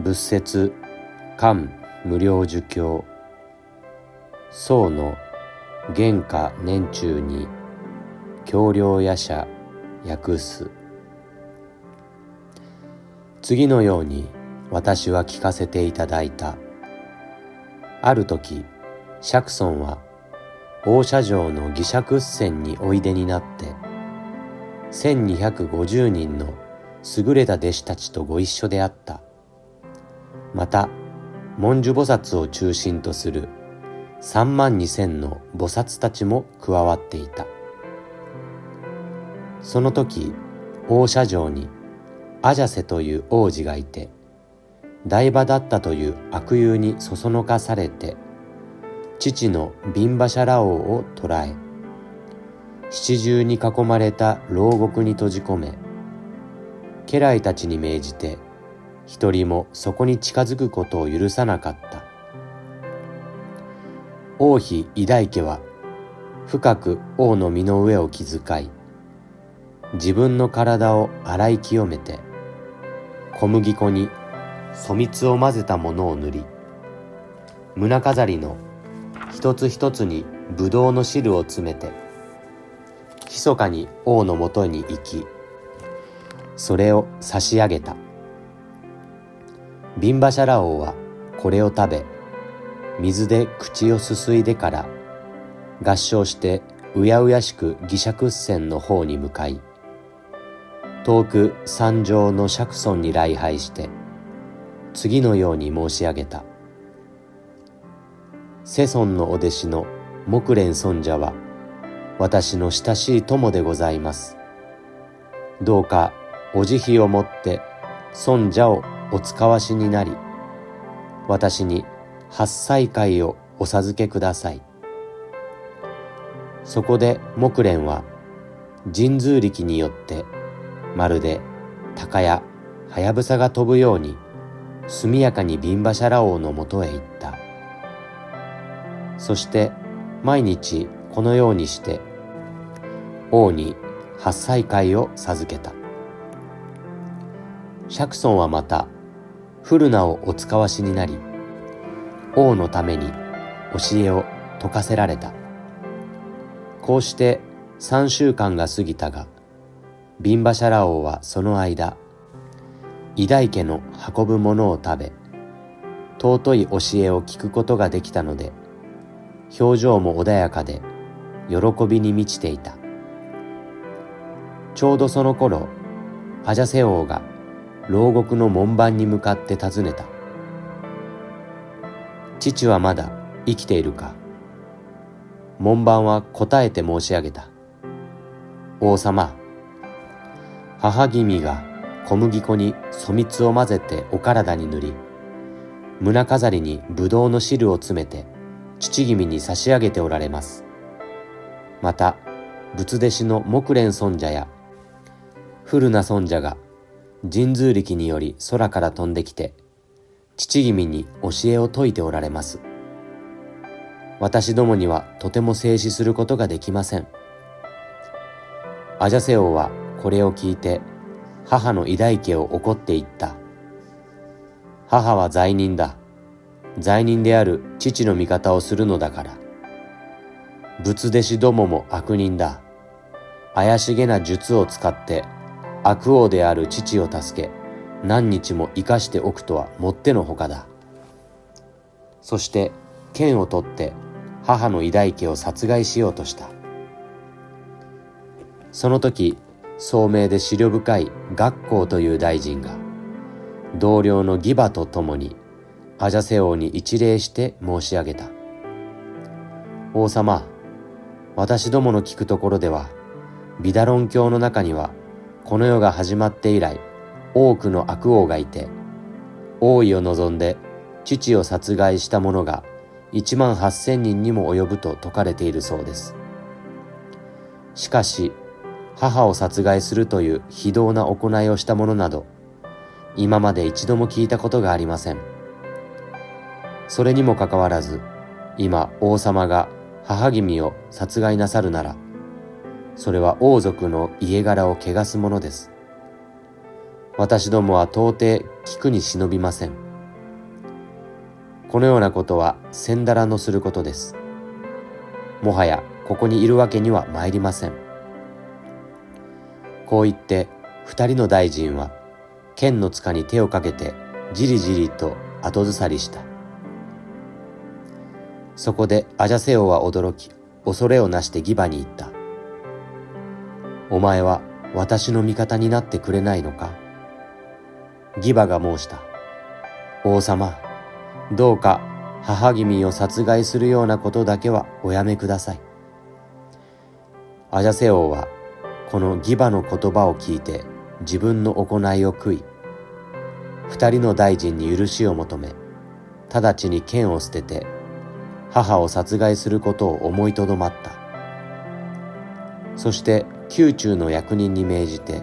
仏説漢無料儒教宋の原価年中に橋梁夜叉訳す。次のように私は聞かせていただいた。ある時釈尊は大社城の義釈船においでになって1250人の優れた弟子たちとご一緒であった。また文殊菩薩を中心とする3万2千の菩薩たちも加わっていた。その時大社城にアジャセという王子がいて台場だったという悪友にそそのかされて父のビンバシャラ王を捕らえ七重に囲まれた牢獄に閉じ込め家来たちに命じて一人もそこに近づくことを許さなかった。王妃偉大家は深く王の身の上を気遣い自分の体を洗い清めて小麦粉に粗蜜を混ぜたものを塗り胸飾りの一つ一つにブドウの汁を詰めて密かに王のもとに行きそれを差し上げた。ビンバシャラ王はこれを食べ水で口をすすいでから合唱してうやうやしく義釈船の方に向かい遠く山上の釈尊に礼拝して次のように申し上げた。世尊のお弟子の木蓮尊者は私の親しい友でございます。どうかお慈悲をもって尊者をお使わしになり私に八歳会をお授けください。そこで木蓮は神通力によってまるで鷹やはやぶさが飛ぶように速やかにビンバシャラ王のもとへ行った。そして毎日このようにして王に八歳会を授けた。釈尊はまた古名をお使わしになり王のために教えを説かせられた。こうして三週間が過ぎたがビンバシャラ王はその間偉大家の運ぶものを食べ尊い教えを聞くことができたので表情も穏やかで喜びに満ちていた。ちょうどその頃アジャセ王が牢獄の門番に向かって尋ねた。父はまだ生きているか。門番は答えて申し上げた。王様母君が小麦粉に粗蜜を混ぜてお体に塗り胸飾りにぶどうの汁を詰めて父君に差し上げておられます。また仏弟子の木蓮尊者や古名尊者が神通力により空から飛んできて、父君に教えを説いておられます。私どもにはとても静止することができません。アジャセ王はこれを聞いて母の偉大家を怒って言った。母は罪人だ。罪人である父の味方をするのだから。仏弟子どもも悪人だ。怪しげな術を使って悪王である父を助け何日も生かしておくとはもってのほかだ。そして剣を取って母の偉大家を殺害しようとした。その時聡明で思慮深い学校という大臣が同僚のギバと共にアジャセ王に一礼して申し上げた。王様私どもの聞くところではビダロン教の中にはこの世が始まって以来多くの悪王がいて王位を望んで父を殺害した者が一万八千人にも及ぶと説かれているそうです。しかし母を殺害するという非道な行いをした者など今まで一度も聞いたことがありません。それにもかかわらず今王様が母君を殺害なさるならそれは王族の家柄を汚すものです。私どもは到底聞くに忍びません。このようなことは千だらのすることです。もはやここにいるわけには参りません。こう言って二人の大臣は剣の塚に手をかけてじりじりと後ずさりした。そこでアジャセオは驚き、恐れをなしてギバに言った。お前は私の味方になってくれないのか？ギバが申した。王様、どうか母君を殺害するようなことだけはおやめください。アジャセ王はこのギバの言葉を聞いて自分の行いを悔い、二人の大臣に許しを求め、直ちに剣を捨てて母を殺害することを思いとどまった。そして宮中の役人に命じて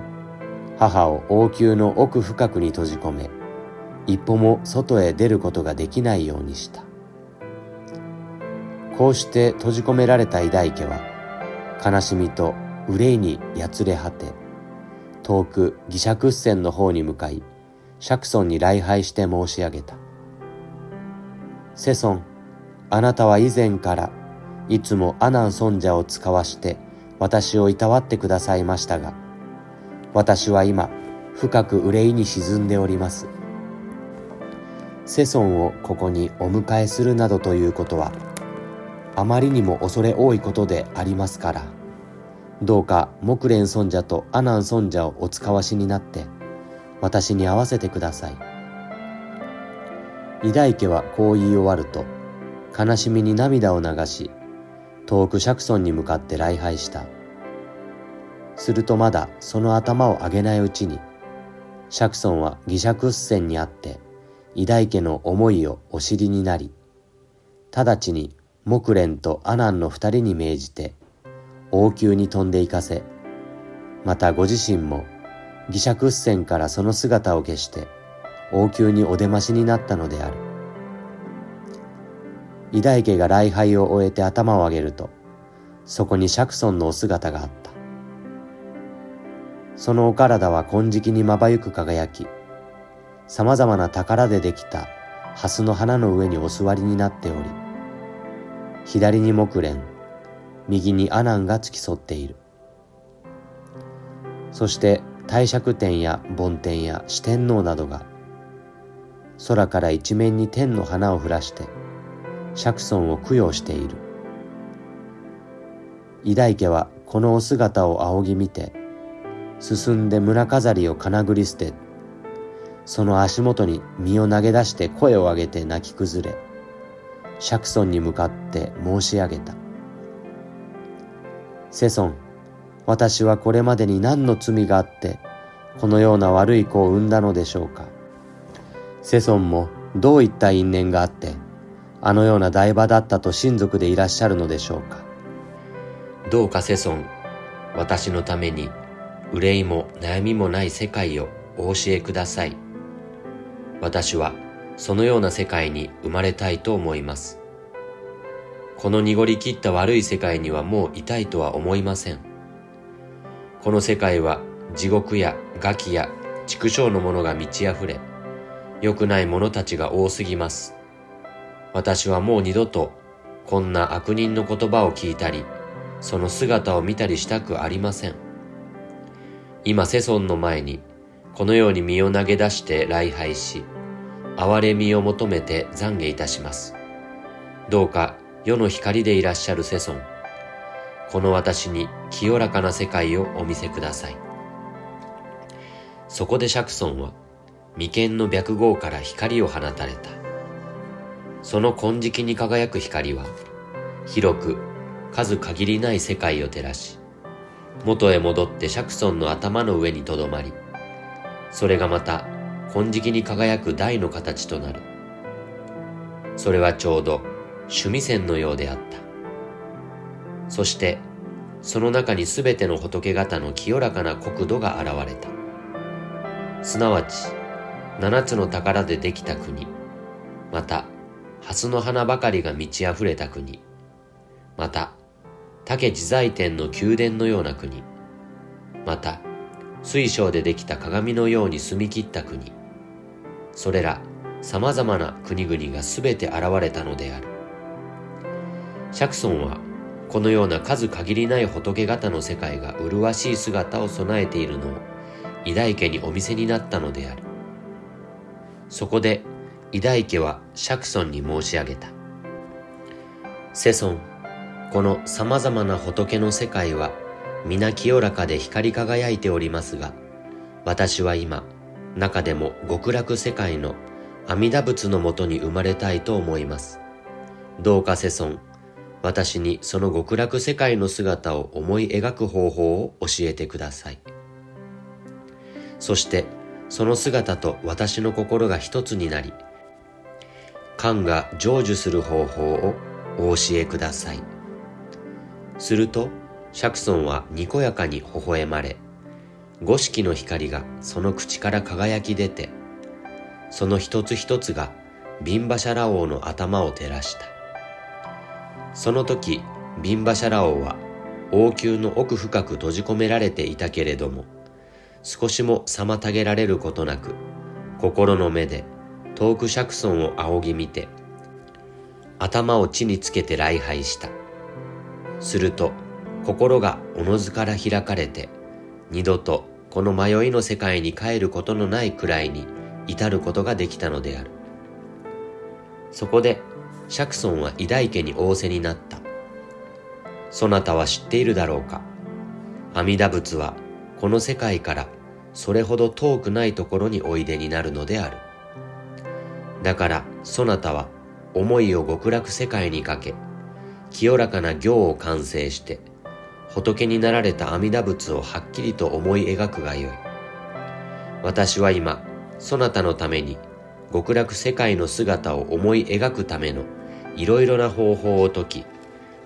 母を王宮の奥深くに閉じ込め一歩も外へ出ることができないようにした。こうして閉じ込められた偉大家は悲しみと憂いにやつれ果て遠く義釈船の方に向かい釈尊に礼拝して申し上げた。世尊あなたは以前からいつも阿南尊者を使わして私をいたわってくださいましたが私は今深く憂いに沈んでおります。世尊をここにお迎えするなどということはあまりにも恐れ多いことでありますからどうか木蓮尊者と阿南尊者をお使わしになって私に会わせてください。二代家はこう言い終わると悲しみに涙を流し遠く釈尊に向かって礼拝したするとまだその頭を上げないうちに釈尊は義釈船にあって偉大家の思いをお知りになり、直ちに木蓮と阿南の二人に命じて、王宮に飛んで行かせ、またご自身も義釈船からその姿を消して、王宮にお出ましになったのである。偉大家が礼拝を終えて頭を上げると、そこに釈尊のお姿があった。そのお体は金色にまばゆく輝き、様々な宝でできた蓮の花の上にお座りになっており、左に木蓮、右に阿南が付き添っている。そして帝釈天や梵天や四天王などが空から一面に天の花を降らして釈尊を供養している。偉大家はこのお姿を仰ぎ見て進んで村飾りをかなぐり捨てその足元に身を投げ出して声を上げて泣き崩れ、釈尊に向かって申し上げた。世尊、私はこれまでに何の罪があって、このような悪い子を産んだのでしょうか。世尊もどういった因縁があって、あのような台場だったと親族でいらっしゃるのでしょうか。どうか世尊、私のために憂いも悩みもない世界をお教えください。私はそのような世界に生まれたいと思います。この濁り切った悪い世界にはもういたいとは思いません。この世界は地獄や餓鬼や畜生のものが満ち溢れ、良くない者たちが多すぎます。私はもう二度とこんな悪人の言葉を聞いたり、その姿を見たりしたくありません。今世尊の前にこのように身を投げ出して礼拝し、憐れみを求めて懺悔いたします。どうか世の光でいらっしゃる世尊、この私に清らかな世界をお見せください。そこで釈尊は、眉間の白毫から光を放たれた。その金色に輝く光は、広く数限りない世界を照らし、元へ戻って釈尊の頭の上にとどまり、それがまた金色に輝く台の形となる。それはちょうど趣味線のようであった。そして、その中にすべての仏方の清らかな国土が現れた。すなわち、七つの宝でできた国、また、蓮の花ばかりが満ち溢れた国、また、竹自在天の宮殿のような国、また、水晶でできた鏡のように澄み切った国、それら様々な国々がすべて現れたのである。釈尊はこのような数限りない仏方の世界が麗しい姿を備えているのを偉大家にお見せになったのである。そこで偉大家は釈尊に申し上げた。世尊、この様々な仏の世界は皆清らかで光り輝いておりますが、私は今、中でも極楽世界の阿弥陀仏のもとに生まれたいと思います。どうか世尊、私にその極楽世界の姿を思い描く方法を教えてください。そして、その姿と私の心が一つになり、感が成就する方法をお教えください。すると、釈尊はにこやかに微笑まれ、五色の光がその口から輝き出て、その一つ一つがビンバシャラ王の頭を照らした。その時、ビンバシャラ王は王宮の奥深く閉じ込められていたけれども、少しも妨げられることなく、心の目で遠く釈尊を仰ぎ見て、頭を地につけて礼拝した。すると、心がおのずから開かれて、二度とこの迷いの世界に帰ることのないくらいに至ることができたのである。そこで、釈尊は偉大家に仰せになった。そなたは知っているだろうか阿弥陀仏はこの世界からそれほど遠くないところにおいでになるのである。だから、そなたは思いを極楽世界にかけ、清らかな行を完成して、仏になられた阿弥陀仏をはっきりと思い描くがよい。私は今、そなたのために極楽世界の姿を思い描くためのいろいろな方法を説き、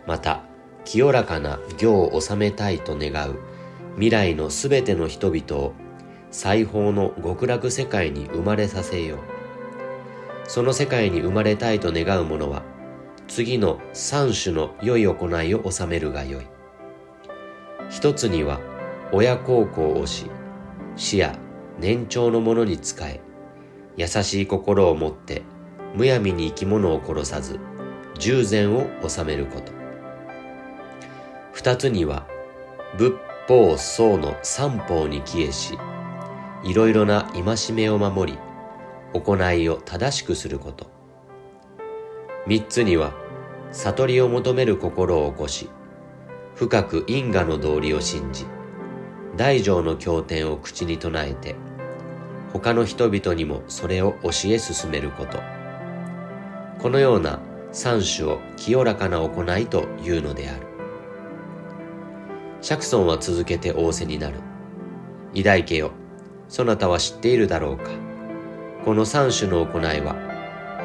また清らかな行を収めたいと願う未来のすべての人々を最高の極楽世界に生まれさせよう。その世界に生まれたいと願う者は、次の三種の良い行いを収めるがよい。一つには、親孝行をし、死や年長の者に仕え、優しい心を持って、むやみに生き物を殺さず、従前を収めること。二つには、仏法僧の三法に帰依し、いろいろな戒めを守り、行いを正しくすること。三つには、悟りを求める心を起こし、深く因果の道理を信じ、大乗の経典を口に唱えて、他の人々にもそれを教え進めること。このような三種を清らかな行いというのである。釈尊は続けて仰せになる。偉大家よ、そなたは知っているだろうか。この三種の行いは、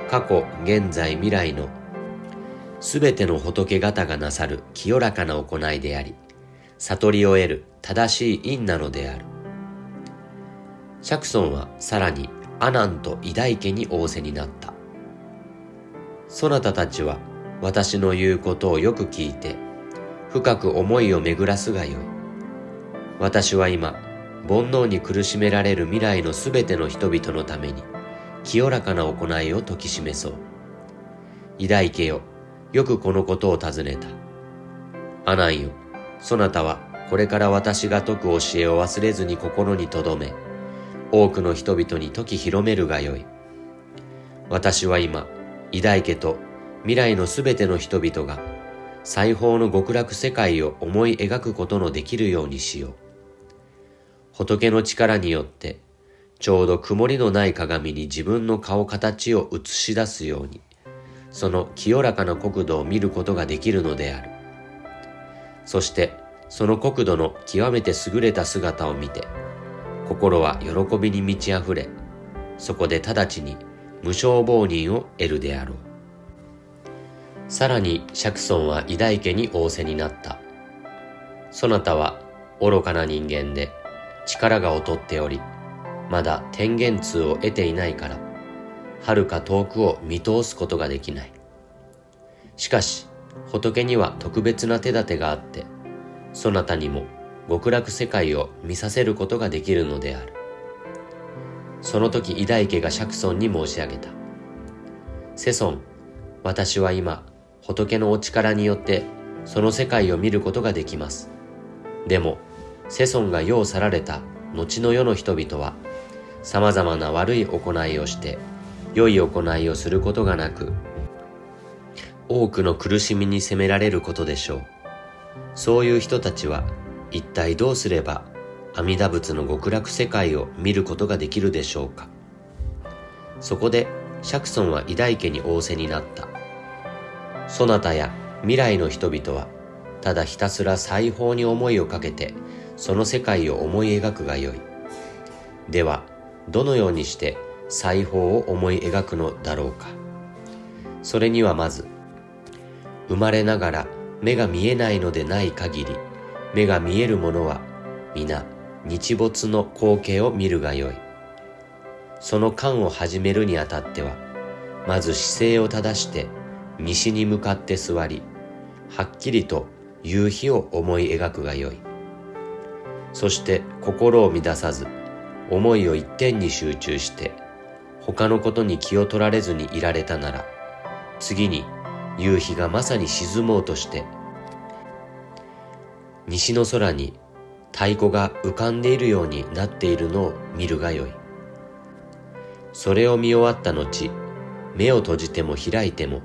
過去、現在、未来のすべての仏方がなさる清らかな行いであり、悟りを得る正しい因なのである。釈尊はさらに阿南と偉大家に仰せになった。そなたたちは私の言うことをよく聞いて、深く思いを巡らすがよい。私は今、煩悩に苦しめられる未来のすべての人々のために、清らかな行いを説き示そう。偉大家よ、よくこのことを尋ねた。阿南よ、そなたはこれから私が説く教えを忘れずに心に留め、多くの人々に説き広めるがよい。私は今、偉大家と未来のすべての人々が最高の極楽世界を思い描くことのできるようにしよう。仏の力によって、ちょうど曇りのない鏡に自分の顔形を映し出すように、その清らかな国土を見ることができるのである。そして、その国土の極めて優れた姿を見て、心は喜びに満ち溢れ、そこで直ちに無償亡人を得るであろう。さらに釈尊は偉大家に仰せになった。そなたは愚かな人間で力が劣っており、まだ天元通を得ていないから、遥か遠くを見通すことができない。しかし、仏には特別な手立てがあって、そなたにも極楽世界を見させることができるのである。その時偉大家が釈尊に申し上げた。世尊、私は今、仏のお力によってその世界を見ることができます。でも、世尊が世を去られた後の世の人々は、様々な悪い行いをして、良い行いをすることがなく、多くの苦しみに責められることでしょう。そういう人たちは一体どうすれば阿弥陀仏の極楽世界を見ることができるでしょうか。そこで釈尊は偉大家に仰せになった。そなたや未来の人々はただひたすら裁縫に思いをかけてその世界を思い描くがよい。では、どのようにして裁縫を思い描くのだろうか。それにはまず、生まれながら目が見えないのでない限り、目が見えるものは皆日没の光景を見るがよい。その間を始めるにあたっては、まず姿勢を正して西に向かって座り、はっきりと夕日を思い描くがよい。そして心を乱さず、思いを一点に集中して、他のことに気を取られずにいられたなら、次に夕日がまさに沈もうとして、西の空に太鼓が浮かんでいるようになっているのを見るがよい。それを見終わった後、目を閉じても開いても、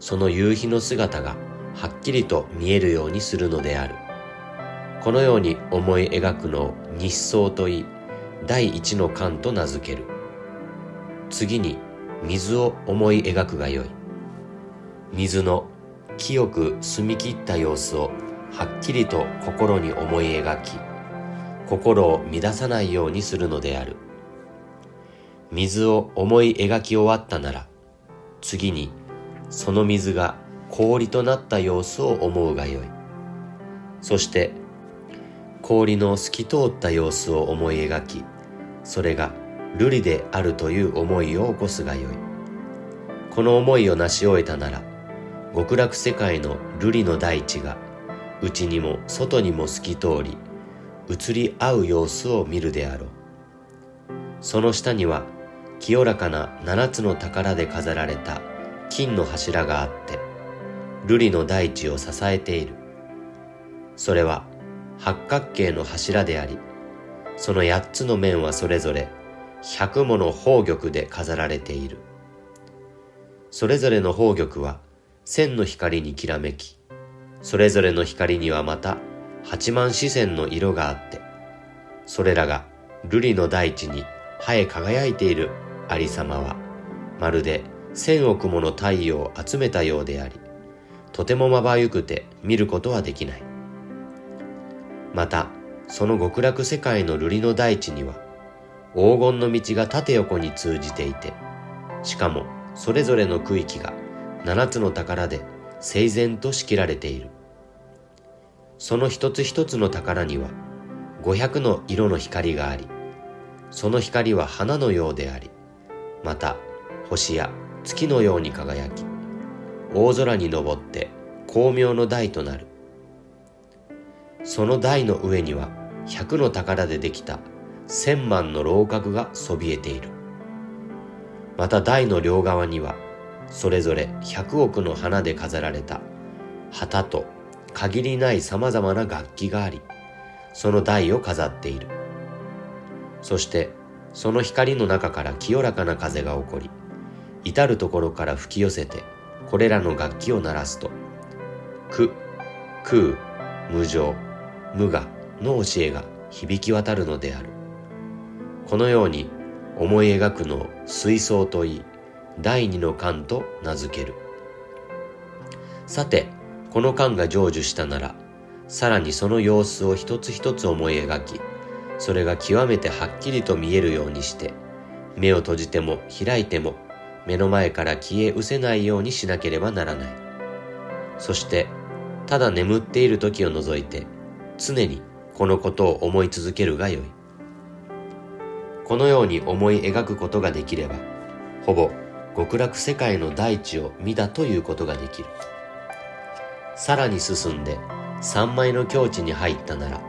その夕日の姿がはっきりと見えるようにするのである。このように思い描くのを日相といい、第一の観と名付ける。次に水を思い描くがよい。水の清く澄み切った様子をはっきりと心に思い描き、心を乱さないようにするのである。水を思い描き終わったなら、次にその水が氷となった様子を思うがよい。そして氷の透き通った様子を思い描き、それが瑠璃であるという思いを起こすがよい。この思いを成し終えたなら、極楽世界の瑠璃の大地が内にも外にも透き通り移り合う様子を見るであろうその下には清らかな七つの宝で飾られた金の柱があって瑠璃の大地を支えているそれは八角形の柱でありその八つの面はそれぞれ百もの宝玉で飾られているそれぞれの宝玉は千の光にきらめきそれぞれの光にはまた八万四千の色があって、それらが瑠璃の大地に生え輝いているありさまは、まるで千億もの太陽を集めたようであり、とてもまばゆくて見ることはできない。また、その極楽世界の瑠璃の大地には、黄金の道が縦横に通じていて、しかもそれぞれの区域が七つの宝で整然と仕切られている。その一つ一つの宝には500の色の光があり、その光は花のようであり、また星や月のように輝き、大空に登って光明の台となる。その台の上には100の宝でできた千万の楼閣がそびえている。また台の両側にはそれぞれ100億の花で飾られた旗と限りない様々な楽器があり、その台を飾っている。そして、その光の中から清らかな風が起こり、至るところから吹き寄せて、これらの楽器を鳴らすと、苦、空、無常、無我の教えが響き渡るのである。このように思い描くのを水槽といい、第二の観と名付ける。さて、この観が成就したなら、さらにその様子を一つ一つ思い描き、それが極めてはっきりと見えるようにして、目を閉じても開いても目の前から消え失せないようにしなければならない。そして、ただ眠っている時を除いて、常にこのことを思い続けるがよい。このように思い描くことができれば、ほぼ極楽世界の大地を見たということができる。さらに進んで三枚の境地に入ったなら、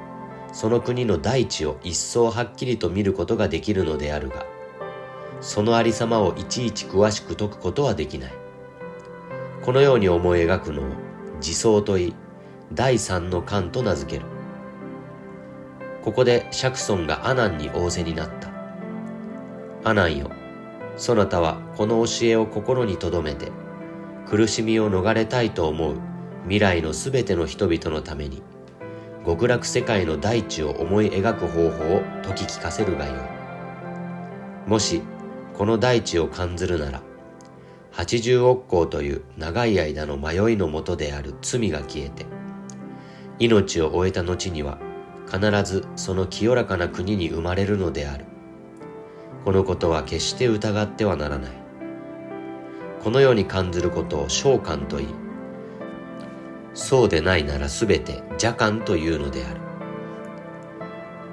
その国の大地を一層はっきりと見ることができるのであるが、そのありさまをいちいち詳しく解くことはできない。このように思い描くのを自相といい第三の観と名付けるここで釈尊が阿南に仰せになった。阿南よそなたはこの教えを心に留めて苦しみを逃れたいと思う未来のすべての人々のために極楽世界の大地を思い描く方法を説き聞かせるがよい。もしこの大地を感ずるなら八十億光という長い間の迷いのもとである罪が消えて命を終えた後には必ずその清らかな国に生まれるのであるこのことは決して疑ってはならないこのように感ずることを召喚と言いそうでないならすべて邪観というのである。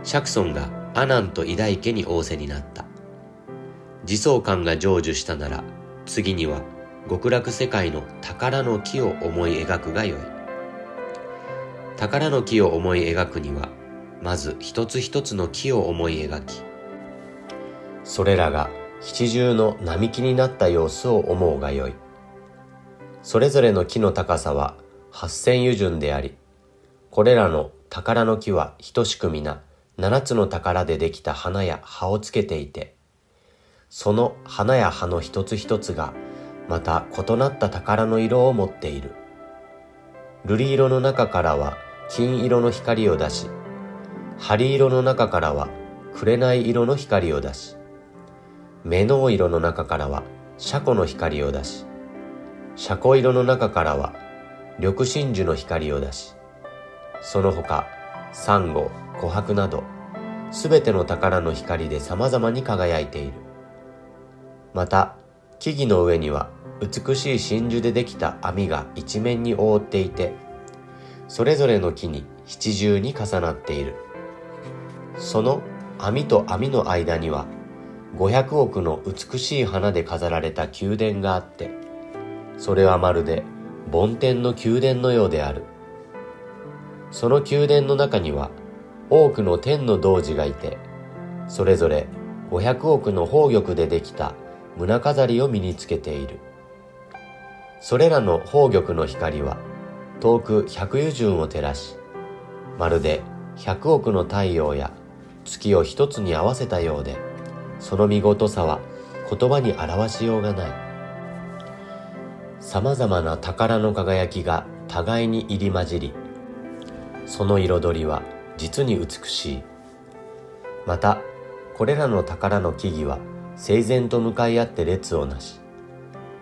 釈尊が阿南と偉大家に仰せになった。自相観が成就したなら、次には極楽世界の宝の木を思い描くがよい。宝の木を思い描くには、まず一つ一つの木を思い描き、それらが七重の並木になった様子を思うがよい。それぞれの木の高さは八千油順であり、これらの宝の木は等しく皆七つの宝でできた花や葉をつけていて、その花や葉の一つ一つがまた異なった宝の色を持っている。瑠璃色の中からは金色の光を出し、針色の中からは紅色の光を出し、目の色の中からは車庫の光を出し、車庫色の中からは緑真珠の光を出し、その他、サンゴ、琥珀など、すべての宝の光で様々に輝いている。また、木々の上には美しい真珠でできた網が一面に覆っていて、それぞれの木に七重に重なっている。その網と網の間には、500億の美しい花で飾られた宮殿があって、それはまるで梵天の宮殿のようである。その宮殿の中には多くの天の童子がいて、それぞれ500億の宝玉でできた胸飾りを身につけている。それらの宝玉の光は遠く百油順を照らし、まるで百億の太陽や月を一つに合わせたようで、その見事さは言葉に表しようがない。様々な宝の輝きが互いに入り混じり、その彩りは実に美しい。また、これらの宝の木々は整然と向かい合って列をなし、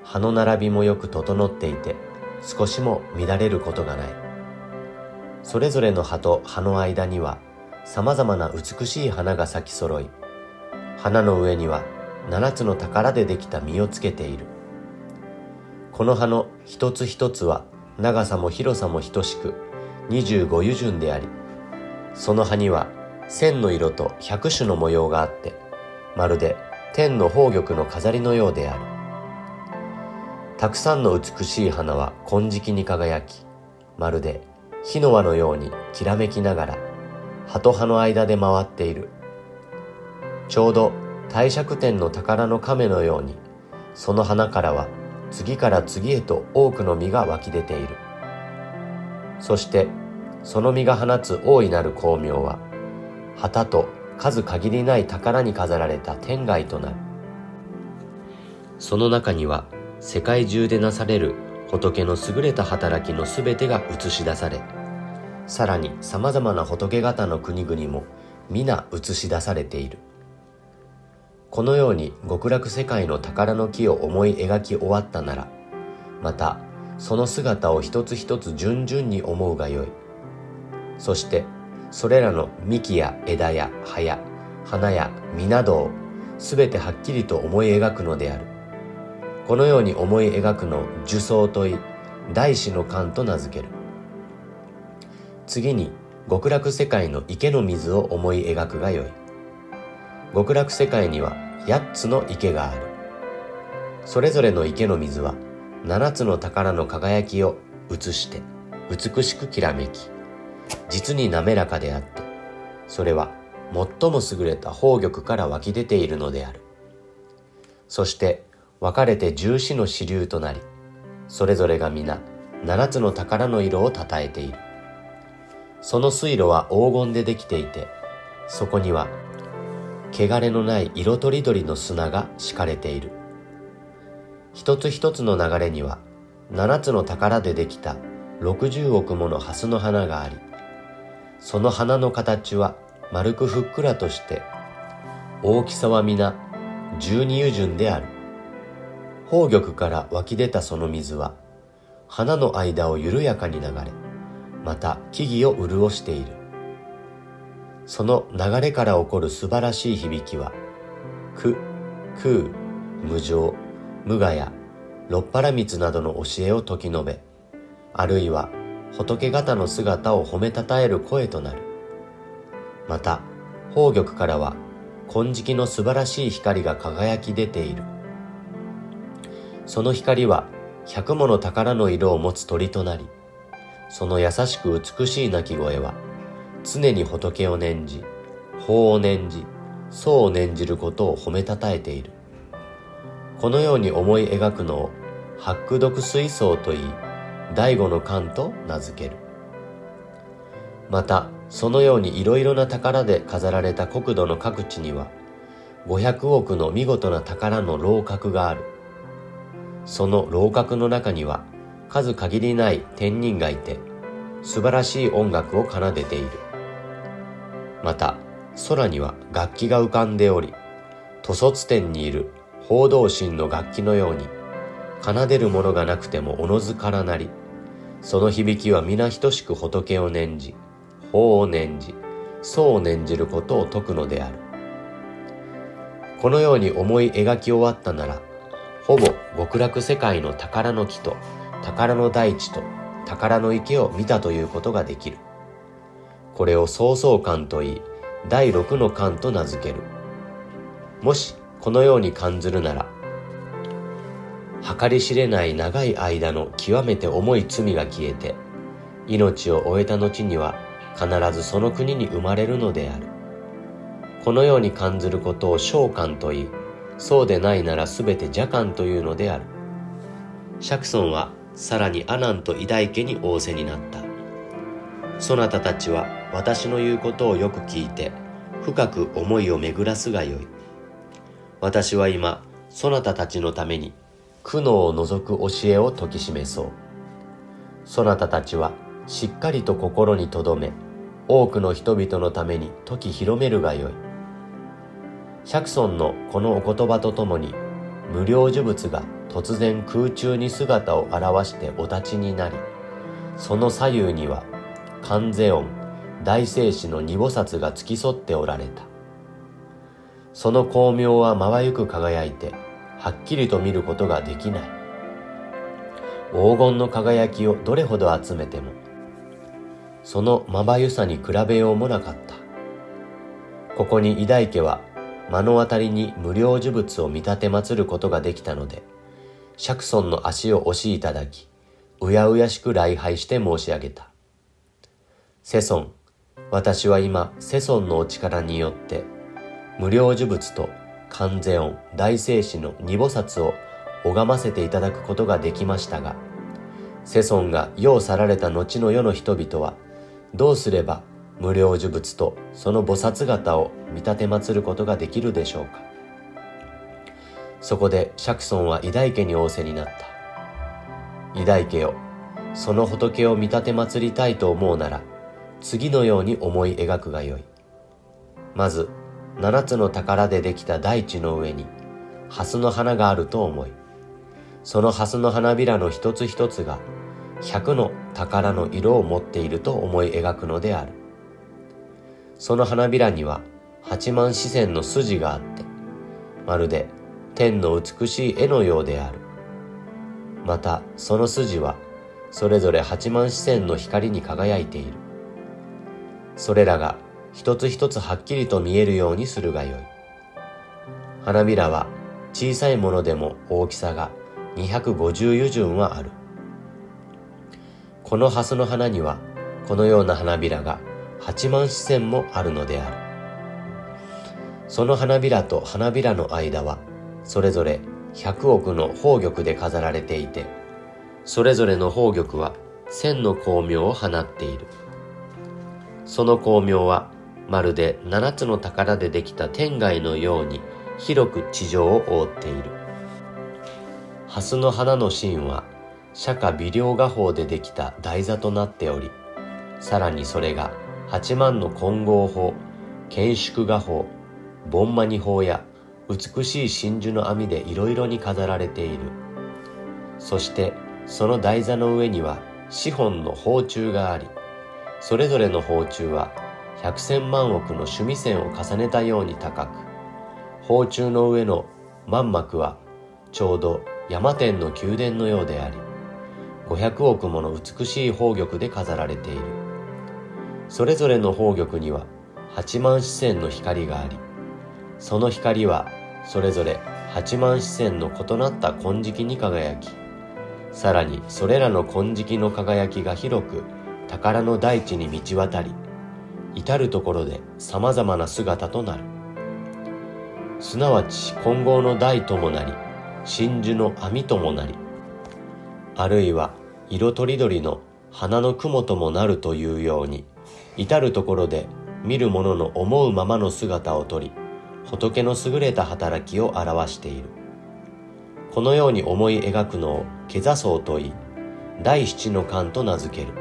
葉の並びもよく整っていて、少しも乱れることがない。それぞれの葉と葉の間には様々な美しい花が咲き揃い、花の上には七つの宝でできた実をつけている。この葉の一つ一つは長さも広さも等しく25油順であり、その葉には千の色と百種の模様があって、まるで天の宝玉の飾りのようである。たくさんの美しい花は金色に輝き、まるで火の輪のようにきらめきながら、葉と葉の間で回っている。ちょうど帝釈天の宝の亀のように、その花からは次から次へと多くの実が湧き出ている。そしてその実が放つ大いなる光明は旗と数限りない宝に飾られた天外となる。その中には世界中でなされる仏の優れた働きのすべてが映し出され、さらに様々な仏方の国々も皆映し出されている。このように極楽世界の宝の木を思い描き終わったなら、またその姿を一つ一つ順々に思うがよい。そしてそれらの幹や枝や葉や花や実などをすべてはっきりと思い描くのである。このように思い描くのを受相とい、大師の観と名付ける。次に極楽世界の池の水を思い描くがよい。極楽世界には8つの池がある。それぞれの池の水は7つの宝の輝きを映して美しくきらめき、実に滑らかであって、それは最も優れた宝玉から湧き出ているのである。そして分かれて十四の支流となり、それぞれが皆七つの宝の色をたたえている。その水路は黄金でできていて、そこには汚れのない色とりどりの砂が敷かれている。一つ一つの流れには七つの宝でできた六十億もの蓮の花があり、その花の形は丸くふっくらとして、大きさは皆十二油順である。宝玉から湧き出たその水は、花の間を緩やかに流れ、また木々を潤している。その流れから起こる素晴らしい響きは、く、空、無常、無我や六腹蜜などの教えを説き述べ、あるいは仏方の姿を褒めたたえる声となる。また、宝玉からは金色の素晴らしい光が輝き出ている。その光は百もの宝の色を持つ鳥となり、その優しく美しい鳴き声は、常に仏を念じ、法を念じ、僧を念じることを褒めたたえている。このように思い描くのを、八苦毒水槽といい、第五の観と名付ける。また、そのようにいろいろな宝で飾られた国土の各地には、500億の見事な宝の楼閣がある。その楼閣の中には、数限りない天人がいて、素晴らしい音楽を奏でている。また、空には楽器が浮かんでおり、塗卒天にいる報道神の楽器のように、奏でるものがなくてもおのずからなり、その響きは皆等しく仏を念じ、法を念じ、僧を念じることを説くのである。このように思い描き終わったなら、ほぼ極楽世界の宝の木と宝の大地と宝の池を見たということができる。これを創造観といい、第六の観と名付ける。もし、このように感ずるなら、計り知れない長い間の極めて重い罪が消えて、命を終えた後には必ずその国に生まれるのである。このように感ずることを召喚といい、そうでないならすべて邪観というのである。釈尊はさらに阿南と偉大家に仰せになった。そなたたちは私の言うことをよく聞いて、深く思いを巡らすがよい。私は今、そなたたちのために苦悩を除く教えを説き示そう。そなたたちはしっかりと心に留め、多くの人々のために説き広めるがよい。釈尊のこのお言葉とともに、無料呪物が突然空中に姿を現してお立ちになり、その左右には、観世音、大聖子の二菩薩が付き添っておられた。その光明はまばゆく輝いて、はっきりと見ることができない。黄金の輝きをどれほど集めても、そのまばゆさに比べようもなかった。ここに偉大家は目の当たりに無料呪物を見立て祀ることができたので、釈尊の足を押しいただき、うやうやしく礼拝して申し上げた。世尊、私は今、世尊のお力によって、無料呪物と観世音、大聖子の二菩薩を拝ませていただくことができましたが、世尊が世を去られた後の世の人々は、どうすれば無料呪物とその菩薩型を見立て祀ることができるでしょうか。そこで釈尊は偉大家に仰せになった。偉大家よその仏を見立て祀りたいと思うなら次のように思い描くがよい。まず七つの宝でできた大地の上に蓮の花があると思い。その蓮の花びらの一つ一つが百の宝の色を持っていると思い描くのである。その花びらには八万四線の筋があって、まるで天の美しい絵のようである。またその筋はそれぞれ八万四線の光に輝いている。それらが一つ一つはっきりと見えるようにするがよい。花びらは小さいものでも大きさが250油順はある。この蓮の花にはこのような花びらが八万四千もあるのである。その花びらと花びらの間は、それぞれ百億の宝玉で飾られていて、それぞれの宝玉は千の光明を放っている。その光明はまるで七つの宝でできた天外のように広く地上を覆っている。蓮の花の芯は釈迦微量画法でできた台座となっており、さらにそれが八万の混合法、建築画法、盆マニ法や美しい真珠の網でいろいろに飾られている。そしてその台座の上には資本の宝柱があり、それぞれの宝柱は百千万億の趣味線を重ねたように高く、宝柱の上の満幕はちょうど山天の宮殿のようであり、500億もの美しい宝玉で飾られている。それぞれの宝玉には8万四線の光があり、その光はそれぞれ8万四線の異なった金色に輝き、さらにそれらの金色の輝きが広く宝の大地に満ち渡り、至るところで様々な姿となる。すなわち混合の台ともなり、真珠の網ともなり、あるいは色とりどりの花の雲ともなるというように、至るところで見る者の思うままの姿をとり、仏の優れた働きを表している。このように思い描くのを下座層といい、第七の観と名付ける。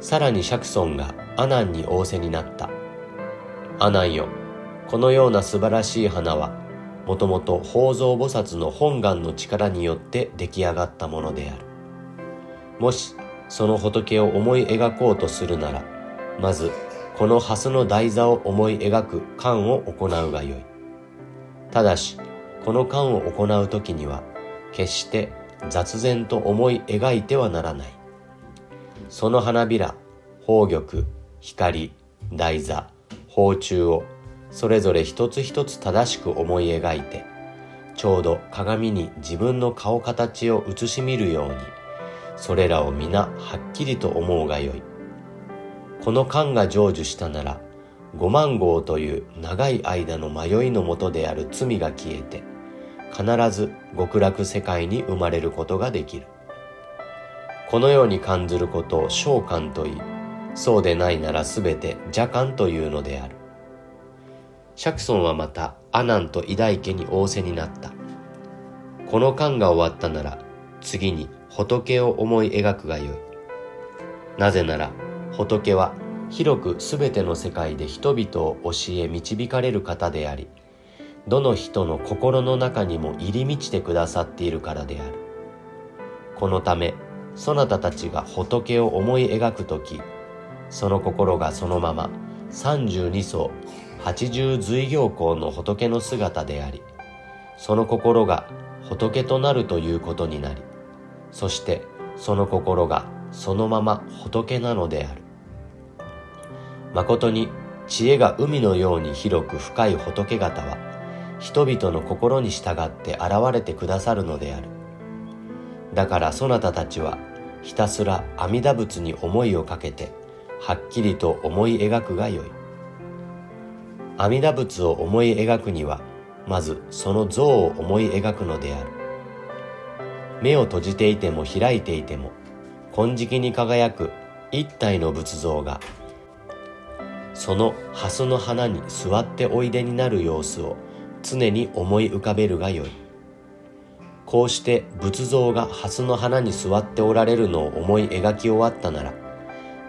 さらに釈尊が阿南に仰せになった。阿南よ、このような素晴らしい花は、もともと宝蔵菩薩の本願の力によって出来上がったものである。もし、その仏を思い描こうとするなら、まず、この蓮の台座を思い描く観を行うがよい。ただし、この観を行うときには、決して雑然と思い描いてはならない。その花びら、宝玉、光、台座、宝柱をそれぞれ一つ一つ正しく思い描いて、ちょうど鏡に自分の顔形を映し見るように、それらを皆はっきりと思うがよい。この観が成就したなら、五万号という長い間の迷いのもとである罪が消えて、必ず極楽世界に生まれることができる。このように感ずることを召喚と言い、そうでないならすべて邪観というのである。釈尊はまた阿南と偉大家に仰せになった。この間が終わったなら、次に仏を思い描くがよい。なぜなら、仏は広くすべての世界で人々を教え導かれる方であり、どの人の心の中にも入り満ちてくださっているからである。このため、そなたたちが仏を思い描くとき、その心がそのまま三十二層八十随行校の仏の姿であり、その心が仏となるということになり、そしてその心がそのまま仏なのである。誠に知恵が海のように広く深い仏方は、人々の心に従って現れてくださるのである。だからそなたたちはひたすら阿弥陀仏に思いをかけて、はっきりと思い描くがよい。阿弥陀仏を思い描くには、まずその像を思い描くのである。目を閉じていても開いていても、金色に輝く一体の仏像が、その蓮の花に座っておいでになる様子を常に思い浮かべるがよい。こうして仏像が蓮の花に座っておられるのを思い描き終わったなら、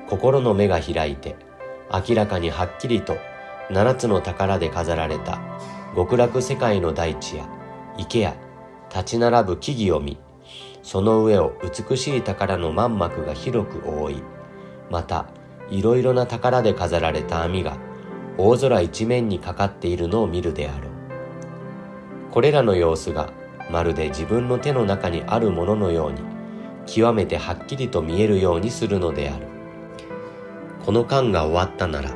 心の目が開いて、明らかにはっきりと七つの宝で飾られた極楽世界の大地や池や立ち並ぶ木々を見、その上を美しい宝の満幕が広く覆い、また、いろいろな宝で飾られた網が大空一面にかかっているのを見るであろう。これらの様子がまるで自分の手の中にあるもののように、極めてはっきりと見えるようにするのである。この間が終わったなら、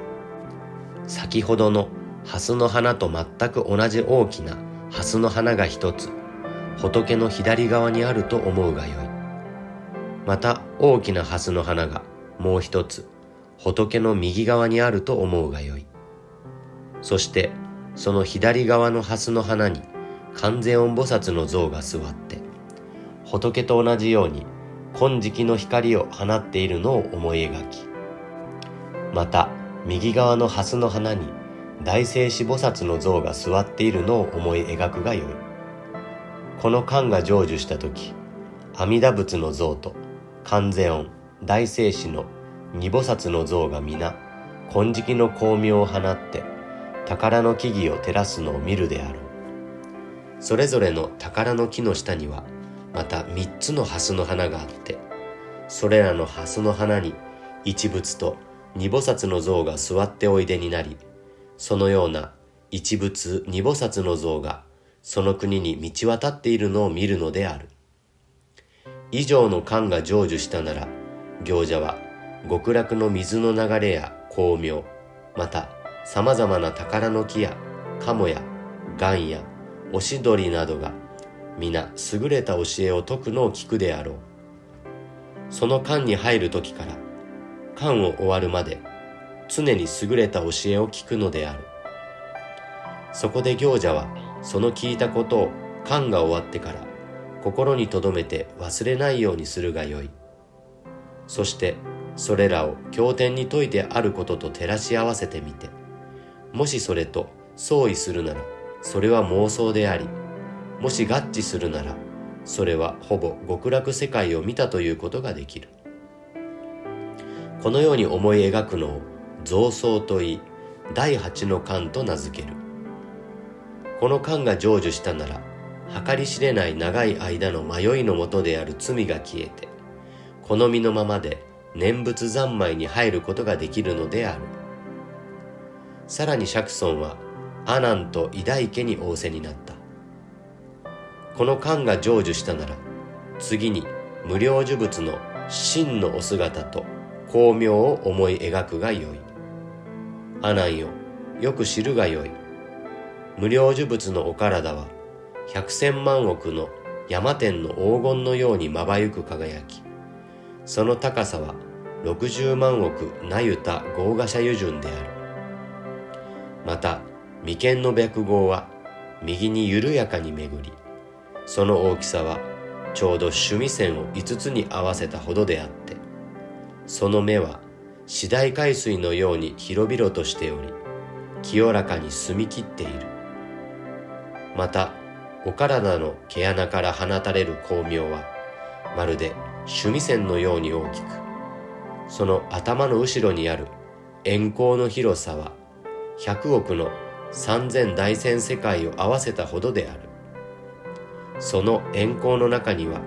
先ほどの蓮の花と全く同じ大きな蓮の花が一つ、仏の左側にあると思うがよい。また大きな蓮の花がもう一つ、仏の右側にあると思うがよい。そしてその左側の蓮の花に観世音菩薩の像が座って、仏と同じように金色の光を放っているのを思い描きまた右側の蓮の花に大聖子菩薩の像が座っているのを思い描くがよいこの観が成就した時阿弥陀仏の像と観世音大聖子の二菩薩の像が皆金色の光明を放って宝の木々を照らすのを見るであろう。それぞれの宝の木の下にはまた三つの蓮の花があってそれらの蓮の花に一仏と二菩薩の像が座っておいでになりそのような一仏二菩薩の像がその国に道渡っているのを見るのである。以上の観が成就したなら行者は極楽の水の流れや光明また様々な宝の木や鴨や岩やおしどりなどが皆優れた教えを説くのを聞くであろう。その間に入る時から間を終わるまで常に優れた教えを聞くのである。そこで行者はその聞いたことを間が終わってから心に留めて忘れないようにするがよい。そしてそれらを経典に説いてあることと照らし合わせてみてもしそれと相違するならそれは妄想でありもし合致するならそれはほぼ極楽世界を見たということができる。このように思い描くのを造想といい第八の観と名付ける。この観が成就したなら計り知れない長い間の迷いのもとである罪が消えて好みのままで念仏三昧に入ることができるのである。さらに釈尊は阿南と偉大家に仰せになった。この観が成就したなら次に無料呪物の真のお姿と光明を思い描くがよい。阿南よよく知るがよい。無料呪物のお体は百千万億の山天の黄金のようにまばゆく輝きその高さは六十万億なゆた豪華者油順である。また眉間の白毫は右に緩やかに巡りその大きさはちょうど趣味線を5つに合わせたほどであってその目は次第海水のように広々としており清らかに澄み切っている。またお体の毛穴から放たれる光明はまるで趣味線のように大きくその頭の後ろにある円光の広さは100億の三千大千世界を合わせたほどである。その円光の中には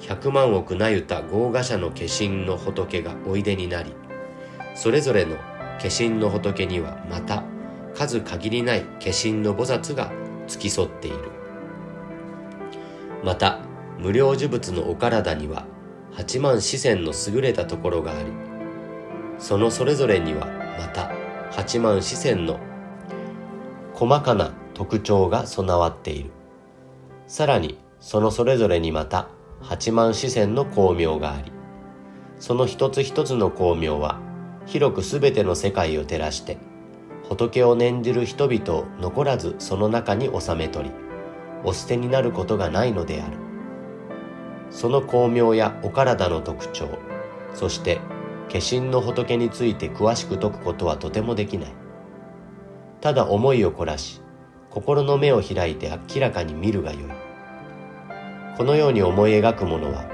百万億なゆた豪華者の化身の仏がおいでになりそれぞれの化身の仏にはまた数限りない化身の菩薩が付き添っている。また無料呪物のお体には八万四千の優れたところがありそのそれぞれにはまた八万四千の細かな特徴が備わっている。さらにそのそれぞれにまた八万四千の光明がありその一つ一つの光明は広くすべての世界を照らして仏を念じる人々残らずその中に収め取りお捨てになることがないのである。その光明やお体の特徴そして化身の仏について詳しく説くことはとてもできない。ただ思いを凝らし心の目を開いて明らかに見るがよい。このように思い描くものは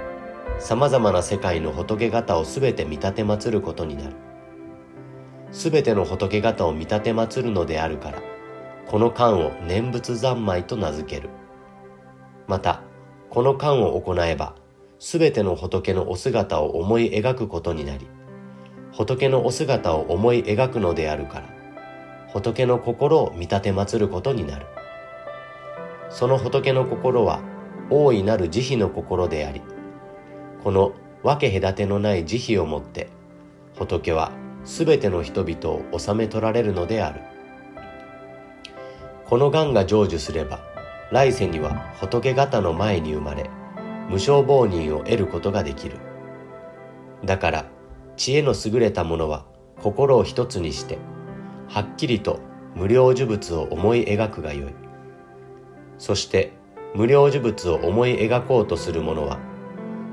様々な世界の仏方をすべて見立て祀ることになる。すべての仏方を見立て祀るのであるからこの観を念仏三昧と名付ける。またこの観を行えばすべての仏のお姿を思い描くことになり仏のお姿を思い描くのであるから仏の心を見立て祀ることになる。その仏の心は大いなる慈悲の心でありこの分け隔てのない慈悲をもって仏はすべての人々を治め取られるのである。この願が成就すれば来世には仏方の前に生まれ無償亡人を得ることができる。だから知恵の優れた者は心を一つにしてはっきりと無料呪物を思い描くがよい。そして無料呪物を思い描こうとする者は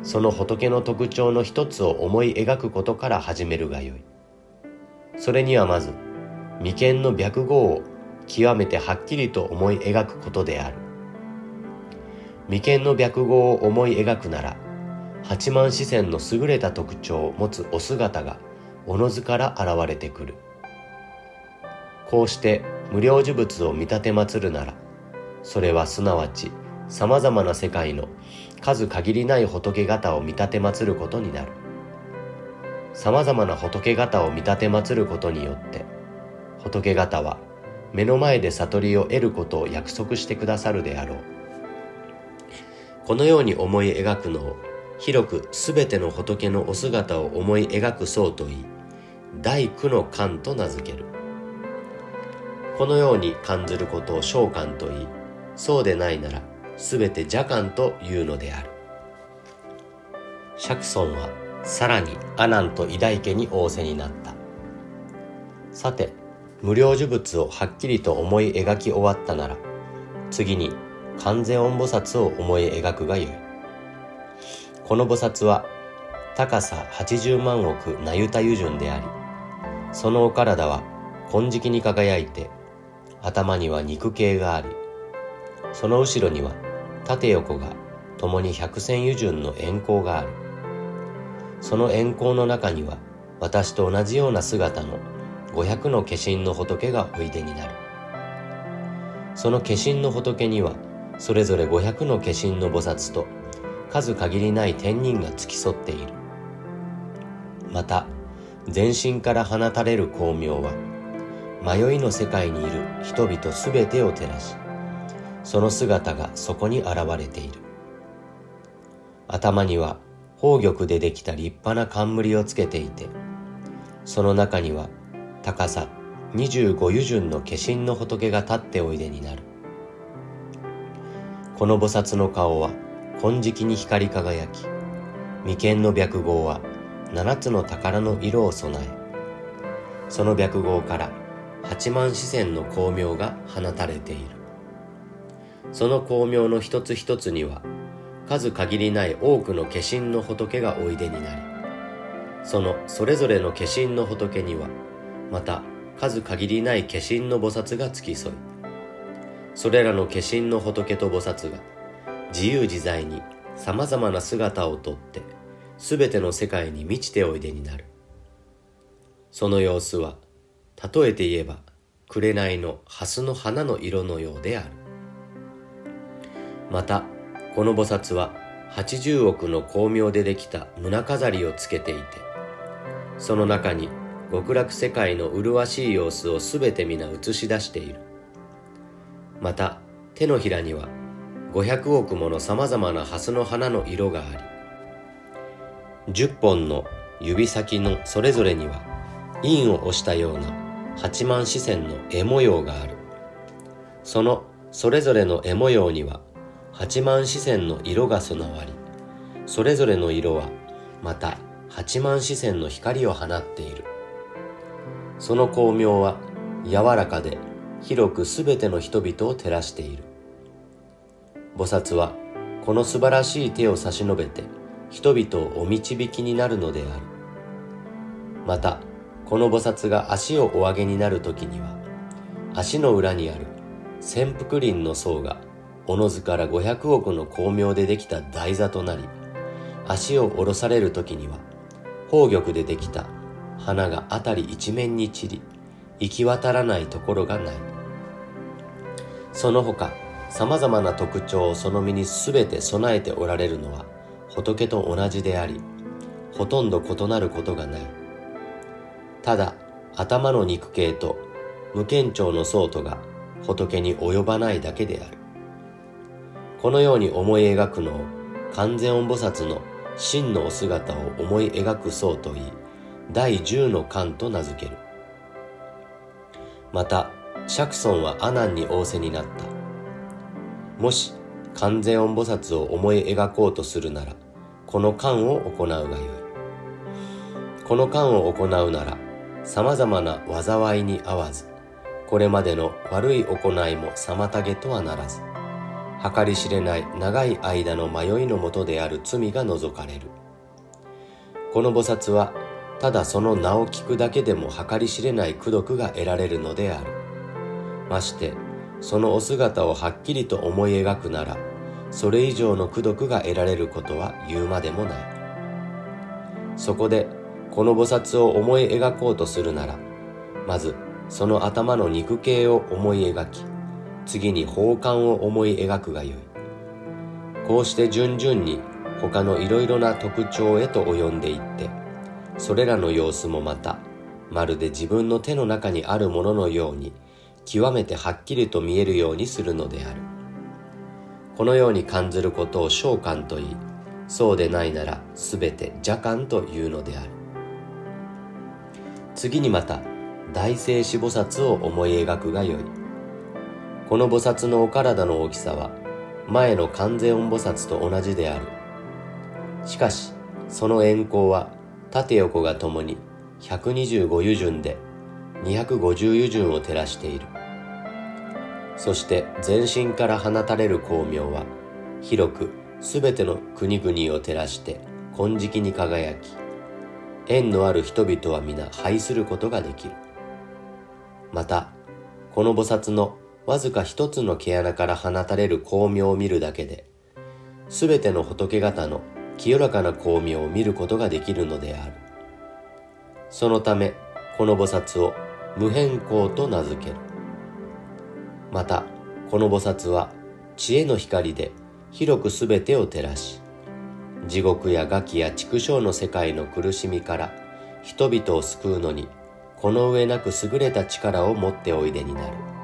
その仏の特徴の一つを思い描くことから始めるがよい。それにはまず眉間の白毫を極めてはっきりと思い描くことである。眉間の白毫を思い描くなら八万四川の優れた特徴を持つお姿がおのずから現れてくる。こうして無料呪物を見立て祀るならそれはすなわち様々な世界の数限りない仏方を見立て祀ることになる。様々な仏方を見立て祀ることによって仏方は目の前で悟りを得ることを約束してくださるであろう。このように思い描くのを広くすべての仏のお姿を思い描くそうといい第九の観と名付ける。このように感ずることを召喚といいそうでないならすべて邪観というのである。釈尊はさらに阿南と偉大家に仰せになった。さて無料呪物をはっきりと思い描き終わったなら次に完全音菩薩を思い描くがよい。この菩薩は高さ80万億なゆたゆ順でありそのお体は金色に輝いて頭には肉形がありその後ろには縦横が共に百戦油順の円光がある。その円光の中には私と同じような姿の五百の化身の仏がおいでになる。その化身の仏にはそれぞれ五百の化身の菩薩と数限りない天人が付き添っている。また全身から放たれる光明は迷いの世界にいる人々すべてを照らしその姿がそこに現れている。頭には宝玉でできた立派な冠をつけていてその中には高さ25湯順の化身の仏が立っておいでになる。この菩薩の顔は金色に光り輝き眉間の白毫は七つの宝の色を備えその白毫から八万四川の光明が放たれている。その光明の一つ一つには数限りない多くの化身の仏がおいでになりそのそれぞれの化身の仏にはまた数限りない化身の菩薩が付き添いそれらの化身の仏と菩薩が自由自在に様々な姿をとって全ての世界に満ちておいでになる。その様子は例えて言えば紅の蓮の花の色のようである。またこの菩薩は80億の光明でできた胸飾りをつけていてその中に極楽世界の麗しい様子をすべて皆映し出している。また手のひらには500億もの様々な蓮の花の色があり10本の指先のそれぞれには印を押したような八万四川の絵模様がある。そのそれぞれの絵模様には八万四川の色が備わりそれぞれの色はまた八万四川の光を放っている。その光明は柔らかで広くすべての人々を照らしている。菩薩はこの素晴らしい手を差し伸べて人々をお導きになるのである。またこの菩薩が足をお上げになる時には足の裏にある潜伏林の層がおのずから500億の光明でできた台座となり、足を下ろされる時には、宝玉でできた花があたり一面に散り、行き渡らないところがない。その他、様々な特徴をその身にすべて備えておられるのは、仏と同じであり、ほとんど異なることがない。ただ、頭の肉形と無顕著の層とが仏に及ばないだけである。このように思い描くのを完全音菩薩の真のお姿を思い描く層といい、第十の観と名付ける。また、釈尊は阿南に仰せになった。もし、完全音菩薩を思い描こうとするなら、この観を行うがよい。この観を行うなら、様々な災いに合わず、これまでの悪い行いも妨げとはならず、計り知れない長い間の迷いのもとである罪が除かれる。この菩薩はただその名を聞くだけでも計り知れない功徳が得られるのである。ましてそのお姿をはっきりと思い描くならそれ以上の功徳が得られることは言うまでもない。そこでこの菩薩を思い描こうとするならまずその頭の肉形を思い描き次に宝冠を思い描くがよい。こうして順々に他のいろいろな特徴へと及んでいってそれらの様子もまたまるで自分の手の中にあるもののように極めてはっきりと見えるようにするのである。このように感じることを召喚といいそうでないならすべて邪感というのである。次にまた大聖子菩薩を思い描くがよい。この菩薩のお体の大きさは前の観世音菩薩と同じである。しかしその円光は縦横がともに125湯順で250湯順を照らしている。そして全身から放たれる光明は広くすべての国々を照らして金色に輝き縁のある人々は皆拝することができる。またこの菩薩のわずか一つの毛穴から放たれる光明を見るだけで、すべての仏方の清らかな光明を見ることができるのである。そのため、この菩薩を無変光と名付ける。また、この菩薩は知恵の光で広くすべてを照らし、地獄や餓鬼や畜生の世界の苦しみから人々を救うのに、この上なく優れた力を持っておいでになる。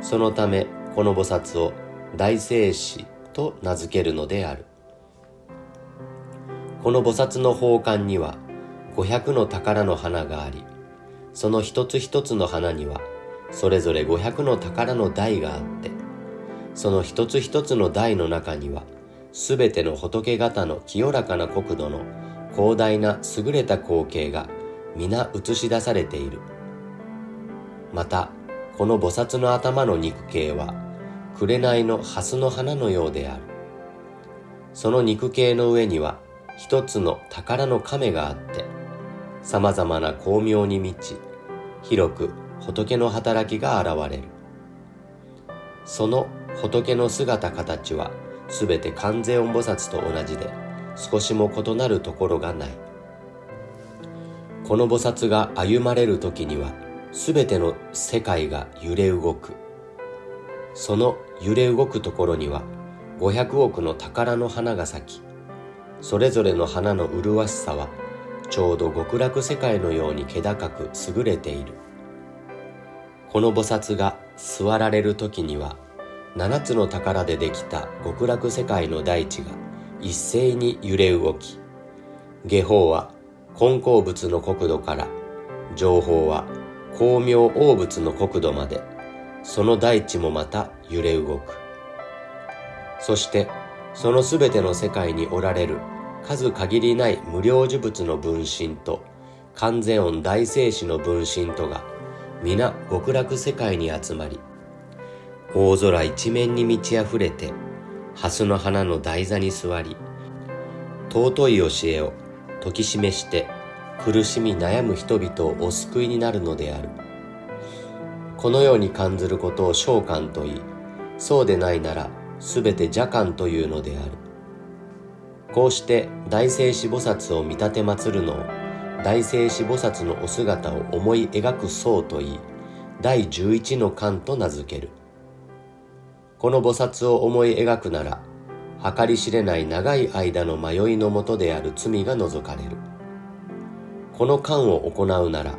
そのためこの菩薩を大聖子と名付けるのである。この菩薩の宝冠には500の宝の花がありその一つ一つの花にはそれぞれ500の宝の台があってその一つ一つの台の中にはすべての仏方の清らかな国土の広大な優れた光景が皆映し出されている。またこの菩薩の頭の肉形は紅の蓮の花のようである。その肉形の上には一つの宝の亀があって様々な光明に満ち広く仏の働きが現れる。その仏の姿形はすべて観世音菩薩と同じで少しも異なるところがない。この菩薩が歩まれる時にはすべての世界が揺れ動く。その揺れ動くところには500億の宝の花が咲きそれぞれの花の麗しさはちょうど極楽世界のように気高く優れている。この菩薩が座られる時には七つの宝でできた極楽世界の大地が一斉に揺れ動き下方は金鉱物の国土から上方は光明大仏の国土までその大地もまた揺れ動く。そしてそのすべての世界におられる数限りない無料呪物の分身と完全音大聖子の分身とが皆極楽世界に集まり大空一面に満ち溢れて蓮の花の台座に座り尊い教えを解き示して苦しみ悩む人々をお救いになるのである。このように感ずることを召喚といいそうでないならすべて邪感というのである。こうして大聖子菩薩を見立て祀るのを大聖子菩薩のお姿を思い描く僧といい第十一の観と名付ける。この菩薩を思い描くなら計り知れない長い間の迷いのもとである罪が除かれる。この観を行うなら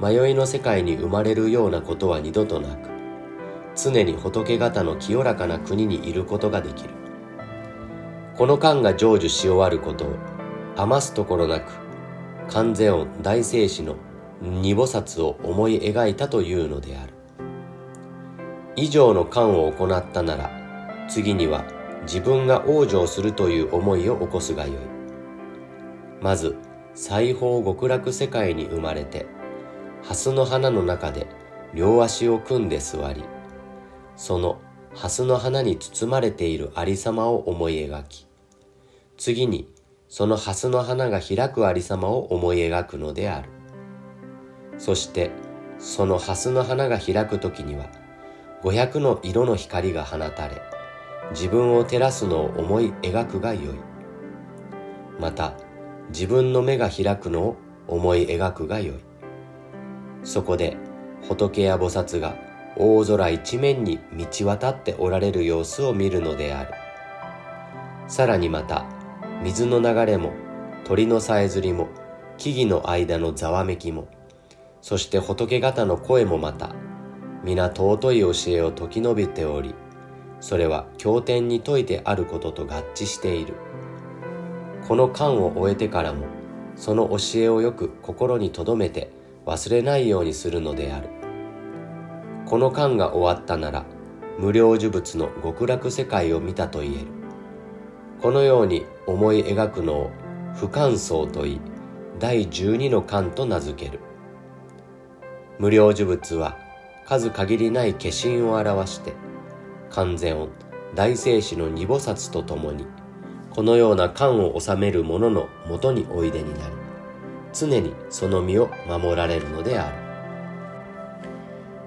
迷いの世界に生まれるようなことは二度となく常に仏方の清らかな国にいることができる。この観が成就し終わることを余すところなく観世音大聖子の二菩薩を思い描いたというのである。以上の観を行ったなら次には自分が往生するという思いを起こすがよい。まず西方極楽世界に生まれて、蓮の花の中で両足を組んで座り、その蓮の花に包まれているありさまを思い描き、次にその蓮の花が開くありさまを思い描くのである。そしてその蓮の花が開く時には五百の色の光が放たれ、自分を照らすのを思い描くがよい。また、自分の目が開くのを思い描くがよい。そこで仏や菩薩が大空一面に満ち渡っておられる様子を見るのである。さらにまた、水の流れも、鳥のさえずりも、木々の間のざわめきも、そして仏方の声もまた、皆尊い教えを説き述べており、それは経典に説いてあることと合致している。この間を終えてからも、その教えをよく心に留めて忘れないようにするのである。この間が終わったなら、無料呪物の極楽世界を見たと言える。このように思い描くのを不感想と言い、第十二の間と名付ける。無料呪物は数限りない化身を表して、完全音、大聖子の二菩薩と共に、このような間を治める者のもとにおいでになり、常にその身を守られるのである。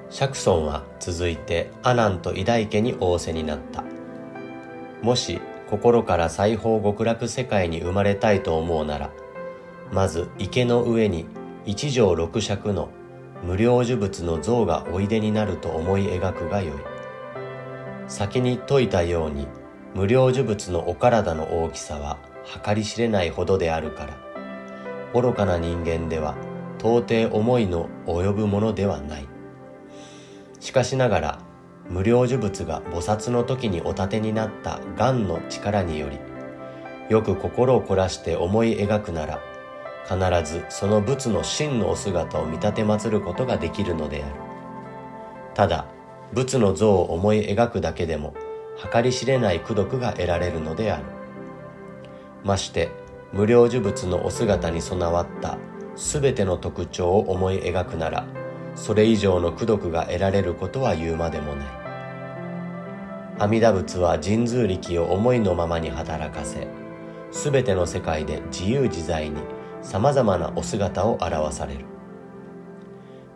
釈尊は続いて阿南と偉大家に仰せになった。もし心から西方極楽世界に生まれたいと思うなら、まず池の上に一条六尺の無料呪物の像がおいでになると思い描くがよい。先に説いたように無料呪物のお体の大きさは計り知れないほどであるから、愚かな人間では到底思いの及ぶものではない。しかしながら無料呪物が菩薩の時にお立てになった癌の力によりよく心を凝らして思い描くなら必ずその仏の真のお姿を見立て祀ることができるのであるただ仏の像を思い描くだけでも計り知れない功徳が得られるのである。まして無料呪物のお姿に備わった全ての特徴を思い描くならそれ以上の功徳が得られることは言うまでもない。阿弥陀仏は神通力を思いのままに働かせすべての世界で自由自在に様々なお姿を表される。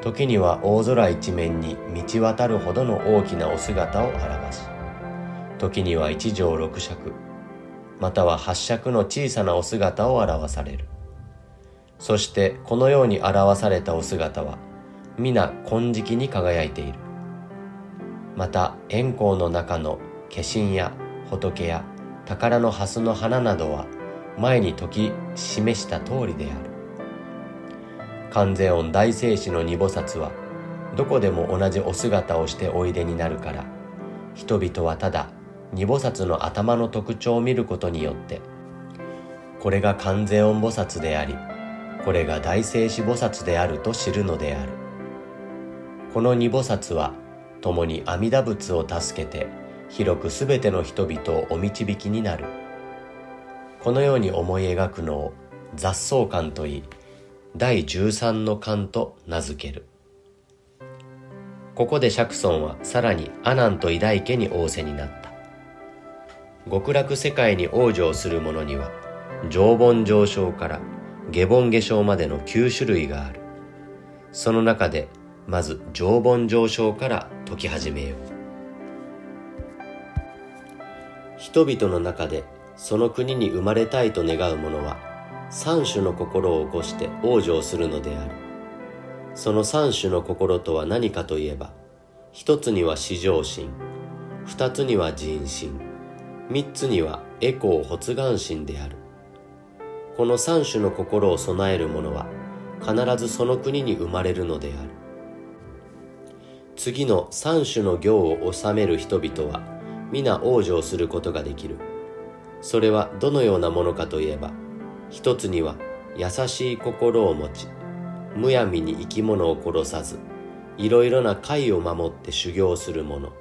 時には大空一面に満ち渡るほどの大きなお姿を表し時には一条六尺または八尺の小さなお姿を表される。そしてこのように表されたお姿は皆金色に輝いている。また円光の中の化身や仏や宝の蓮の花などは前に時示した通りである。観世音大聖子の二菩薩はどこでも同じお姿をしておいでになるから人々はただ二菩薩の頭の特徴を見ることによってこれが観世音菩薩でありこれが大聖子菩薩であると知るのである。この二菩薩は共に阿弥陀仏を助けて広くすべての人々をお導きになる。このように思い描くのを雑草観といい第13の観と名付ける。ここで釈尊はさらに阿南と偉大家に仰せになった。極楽世界に往生する者には常盆上昇から下盆下昇までの9種類がある。その中でまず常盆上昇から解き始めよう。人々の中でその国に生まれたいと願う者は三種の心を起こして往生するのである。その三種の心とは何かといえば一つには至上心二つには人心三つにはエコー発願心である。この三種の心を備える者は必ずその国に生まれるのである。次の三種の行を治める人々は皆往生することができる。それはどのようなものかといえば一つには優しい心を持ちむやみに生き物を殺さずいろいろな戒を守って修行する者。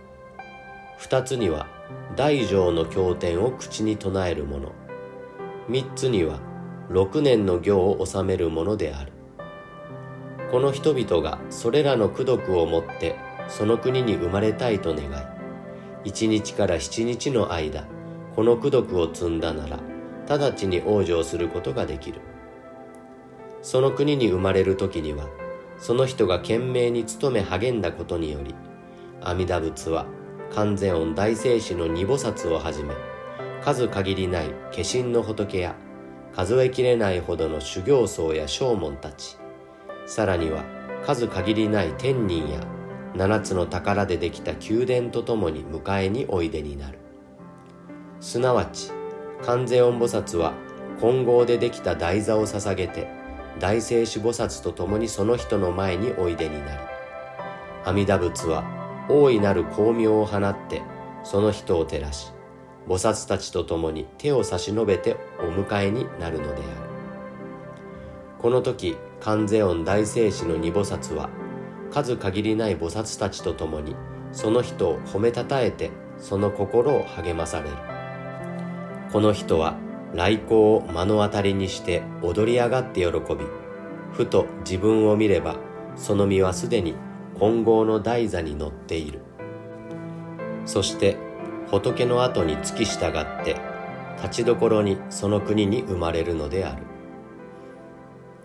二つには大乗の経典を口に唱える者三つには六年の行を治める者である。この人々がそれらの功徳をもってその国に生まれたいと願い一日から七日の間この功徳を積んだなら直ちに往生することができる。その国に生まれる時にはその人が懸命に努め励んだことにより阿弥陀仏は観世音大聖子の二菩薩をはじめ数限りない化身の仏や数えきれないほどの修行僧や正門たちさらには数限りない天人や七つの宝でできた宮殿とともに迎えにおいでになる。すなわち観世音菩薩は金剛でできた台座を捧げて大聖子菩薩と共にその人の前においでになり阿弥陀仏は大いなる光明を放ってその人を照らし菩薩たちと共に手を差し伸べてお迎えになるのである。この時観世音大聖子の二菩薩は数限りない菩薩たちと共にその人を褒めたたえてその心を励まされる。この人は来光を目の当たりにして踊り上がって喜びふと自分を見ればその身はすでに金剛の台座に乗っている。そして仏の後に付き従って立ちどころにその国に生まれるのである。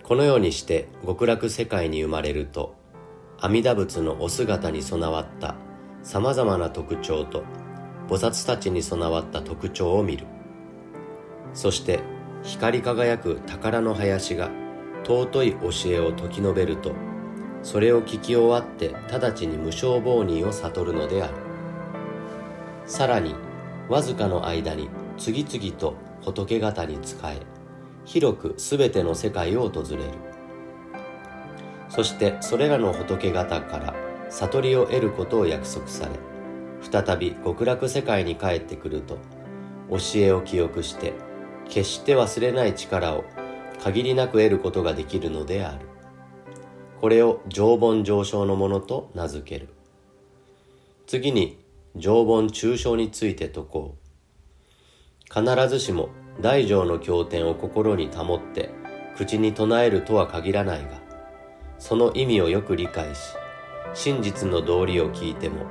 このようにして極楽世界に生まれると阿弥陀仏のお姿に備わったさまざまな特徴と菩薩たちに備わった特徴を見る。そして光り輝く宝の林が尊い教えを説き述べるとそれを聞き終わって直ちに無償亡人を悟るのである。さらにわずかの間に次々と仏方に仕え広く全ての世界を訪れる。そしてそれらの仏方から悟りを得ることを約束され再び極楽世界に帰ってくると教えを記憶して決して忘れない力を限りなく得ることができるのである。これを常盆上昇のものと名付ける。次に常盆抽象について説こう。必ずしも大乗の経典を心に保って口に唱えるとは限らないがその意味をよく理解し真実の道理を聞いても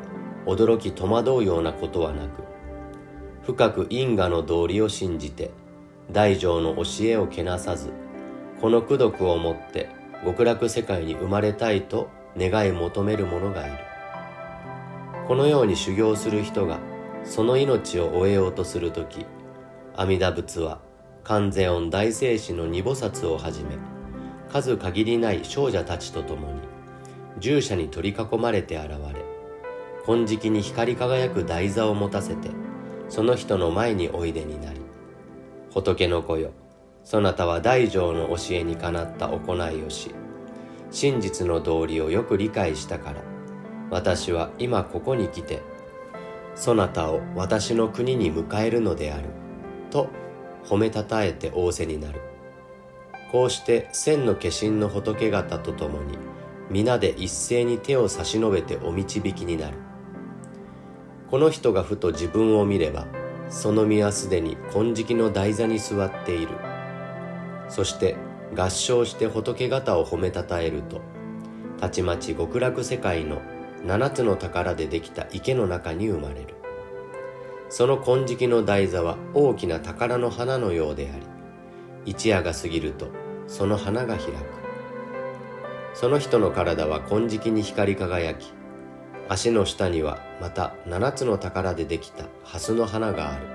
驚き戸惑うようなことはなく深く因果の道理を信じて大乗の教えをけなさずこの功徳をもって極楽世界に生まれたいと願い求める者がいる。このように修行する人がその命を終えようとする時阿弥陀仏は観世音大聖子の二菩薩をはじめ数限りない少女たちと共に従者に取り囲まれて現れ金色に光り輝く台座を持たせてその人の前においでになり仏の子よそなたは大乗の教えにかなった行いをし真実の道理をよく理解したから私は今ここに来てそなたを私の国に迎えるのであると褒めたたえて仰せになる。こうして千の化身の仏方と共に皆で一斉に手を差し伸べてお導きになる。この人がふと自分を見ればその身はすでに金色の台座に座っている。そして合唱して仏方を褒めたたえるとたちまち極楽世界の七つの宝でできた池の中に生まれる。その金色の台座は大きな宝の花のようであり一夜が過ぎるとその花が開く。その人の体は金色に光り輝き足の下にはまた七つの宝でできた蓮の花がある。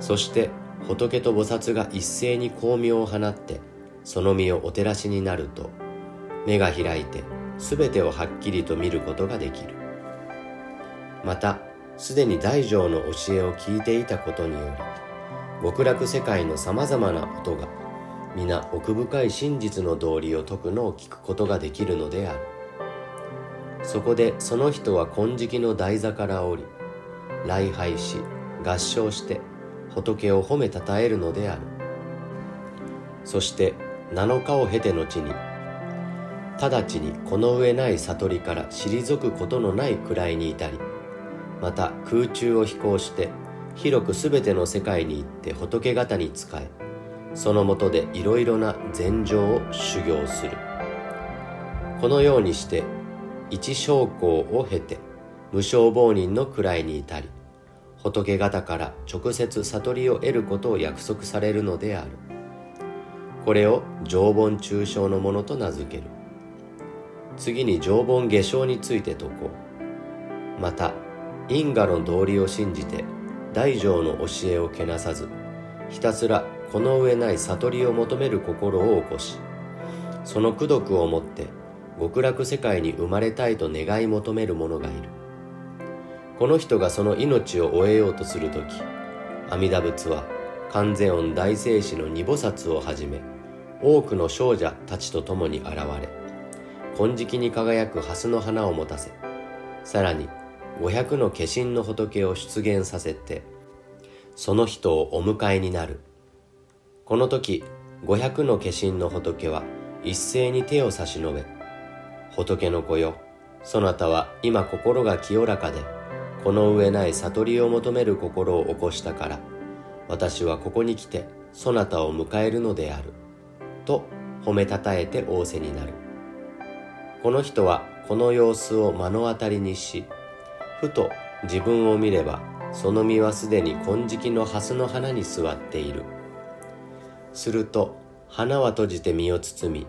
そして仏と菩薩が一斉に光明を放ってその身をお照らしになると目が開いて全てをはっきりと見ることができる。またすでに大乗の教えを聞いていたことにより極楽世界のさまざまなことが皆奥深い真実の道理を説くのを聞くことができるのである。そこでその人は金色の台座から降り礼拝し合唱して仏を褒めたたえるのである。そして7日を経て後に直ちにこの上ない悟りから退くことのない位に至りまた空中を飛行して広く全ての世界に行って仏方に仕えそのもとでいろいろな禅情を修行する。このようにして一将校を経て無償亡人の位に至り仏方から直接悟りを得ることを約束されるのである。これを常盆中傷のものと名付ける。次に常盆下生について説こう。また因果の道理を信じて大乗の教えをけなさずひたすらこの上ない悟りを求める心を起こしその功徳をもって極楽世界に生まれたいと願い求める者がいる。この人がその命を終えようとする時阿弥陀仏は観世音大聖子の二菩薩をはじめ多くの少女たちと共に現れ金色に輝く蓮の花を持たせさらに500の化身の仏を出現させてその人をお迎えになる。この時500の化身の仏は一斉に手を差し伸べ仏の子よそなたは今心が清らかでこの上ない悟りを求める心を起こしたから私はここに来てそなたを迎えるのであると褒めたたえて仰せになる。この人はこの様子を目の当たりにしふと自分を見ればその実はすでに金色の蓮の花に座っている。すると花は閉じて身を包み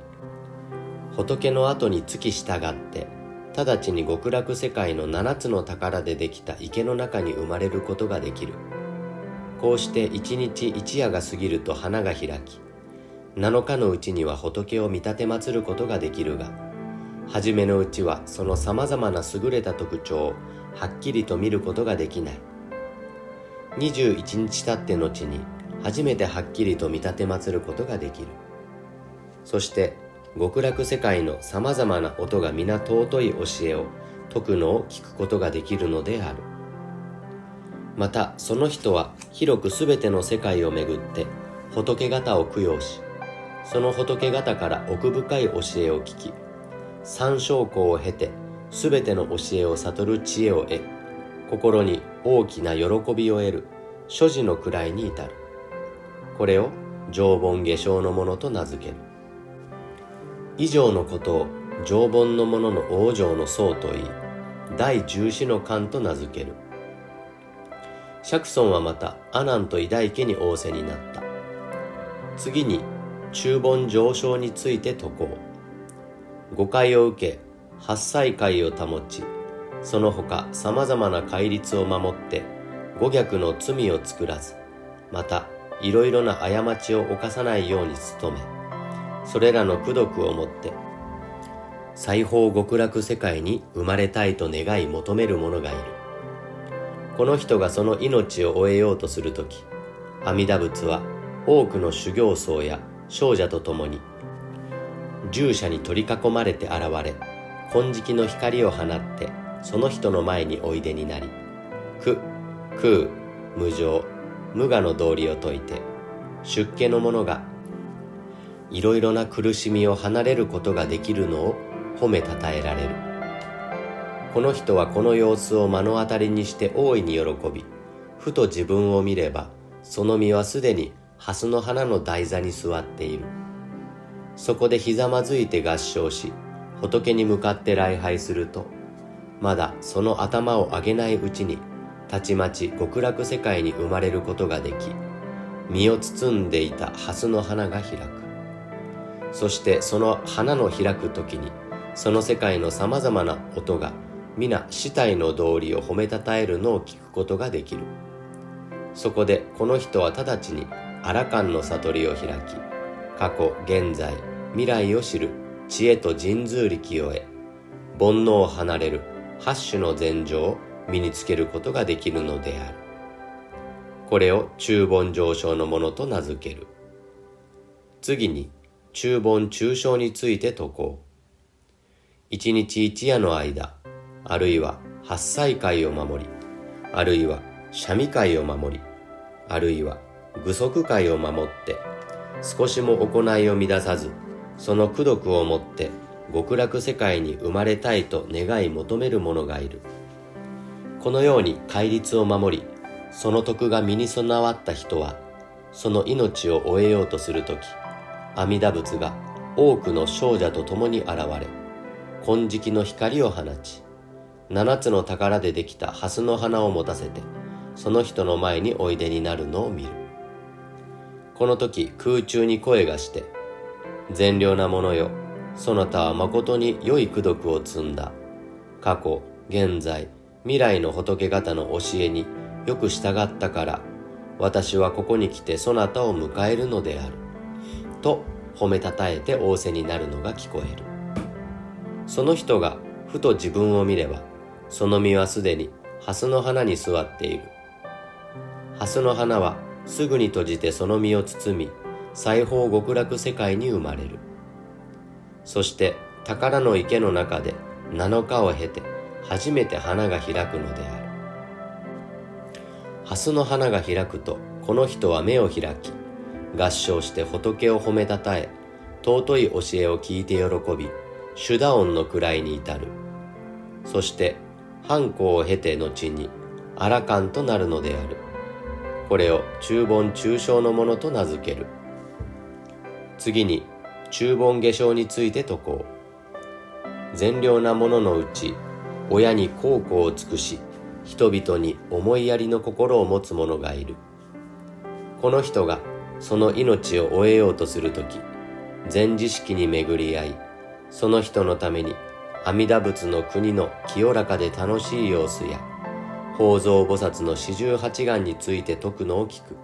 仏の後に月従って直ちに極楽世界の七つの宝でできた池の中に生まれることができる。こうして一日一夜が過ぎると花が開き7日のうちには仏を見立て祀ることができるが初めのうちはその様々な優れた特徴をはっきりと見ることができない。21日経って後に初めてはっきりと見立て祀ることができる。そして極楽世界のさまざまな音が皆尊い教えを説くのを聞くことができるのである。またその人は広くすべての世界をめぐって仏方を供養しその仏方から奥深い教えを聞き三証拠を経てすべての教えを悟る知恵を得心に大きな喜びを得る所持の位に至る。これを常盆下生のものと名付ける。以上のことを常盆のもの往生の僧といい第十四の観と名付ける。釈尊はまた阿南と偉大家に仰せになった。次に中盆上昇について説こう。誤解を受け八歳会を保ちその他様々な戒律を守って五逆の罪を作らずまたいろいろな過ちを犯さないように努めそれらの功徳をもって西方極楽世界に生まれたいと願い求める者がいる。この人がその命を終えようとするとき阿弥陀仏は多くの修行僧や少女と共に従者に取り囲まれて現れ金色の光を放ってその人の前においでになり苦空無常無我の道理を説いて出家の者がいろいろな苦しみを離れることができるのを褒めたたえられる。この人はこの様子を目の当たりにして大いに喜びふと自分を見ればその身はすでに蓮の花の台座に座っている。そこでひざまずいて合唱し仏に向かって礼拝するとまだその頭を上げないうちにたちまち極楽世界に生まれることができ身を包んでいた蓮の花が開く。そしてその花の開く時にその世界のさまざまな音が皆死体の道理を褒めたたえるのを聞くことができる。そこでこの人は直ちにアラカンの悟りを開き過去現在未来を知る知恵と神通力を得煩悩を離れる八種の禅情を身につけることができるのである。これを中盆上昇のものと名付ける。次に中盆中小について説こう。一日一夜の間あるいは八歳会を守りあるいは三味会を守りあるいは具足会を守って少しも行いを乱さずその功徳をもって極楽世界に生まれたいと願い求める者がいる。このように戒律を守りその徳が身に備わった人はその命を終えようとする時阿弥陀仏が多くの少女と共に現れ金色の光を放ち七つの宝でできた蓮の花を持たせてその人の前においでになるのを見る。この時空中に声がして善良なものよそなたは誠に良い功徳を積んだ。過去現在未来の仏方の教えによく従ったから私はここに来てそなたを迎えるのである。と褒めたたえて仰せになるのが聞こえる。その人がふと自分を見ればその実はすでに蓮の花に座っている。蓮の花はすぐに閉じてその実を包み裁縫極楽世界に生まれる。そして宝の池の中で7日を経て初めて花が開くのである。蓮の花が開くとこの人は目を開き合唱して仏を褒めたたえ尊い教えを聞いて喜び主打音の位に至る。そして反抗を経て後にアラカンとなるのである。これを中盆中傷のものと名付ける。次に中盆下生について説こう。善良なもののうち親に孝行を尽くし人々に思いやりの心を持つ者がいる。この人がその命を終えようとする時禅知識に巡り合いその人のために阿弥陀仏の国の清らかで楽しい様子や宝蔵菩薩の四十八願について説くのを聞く。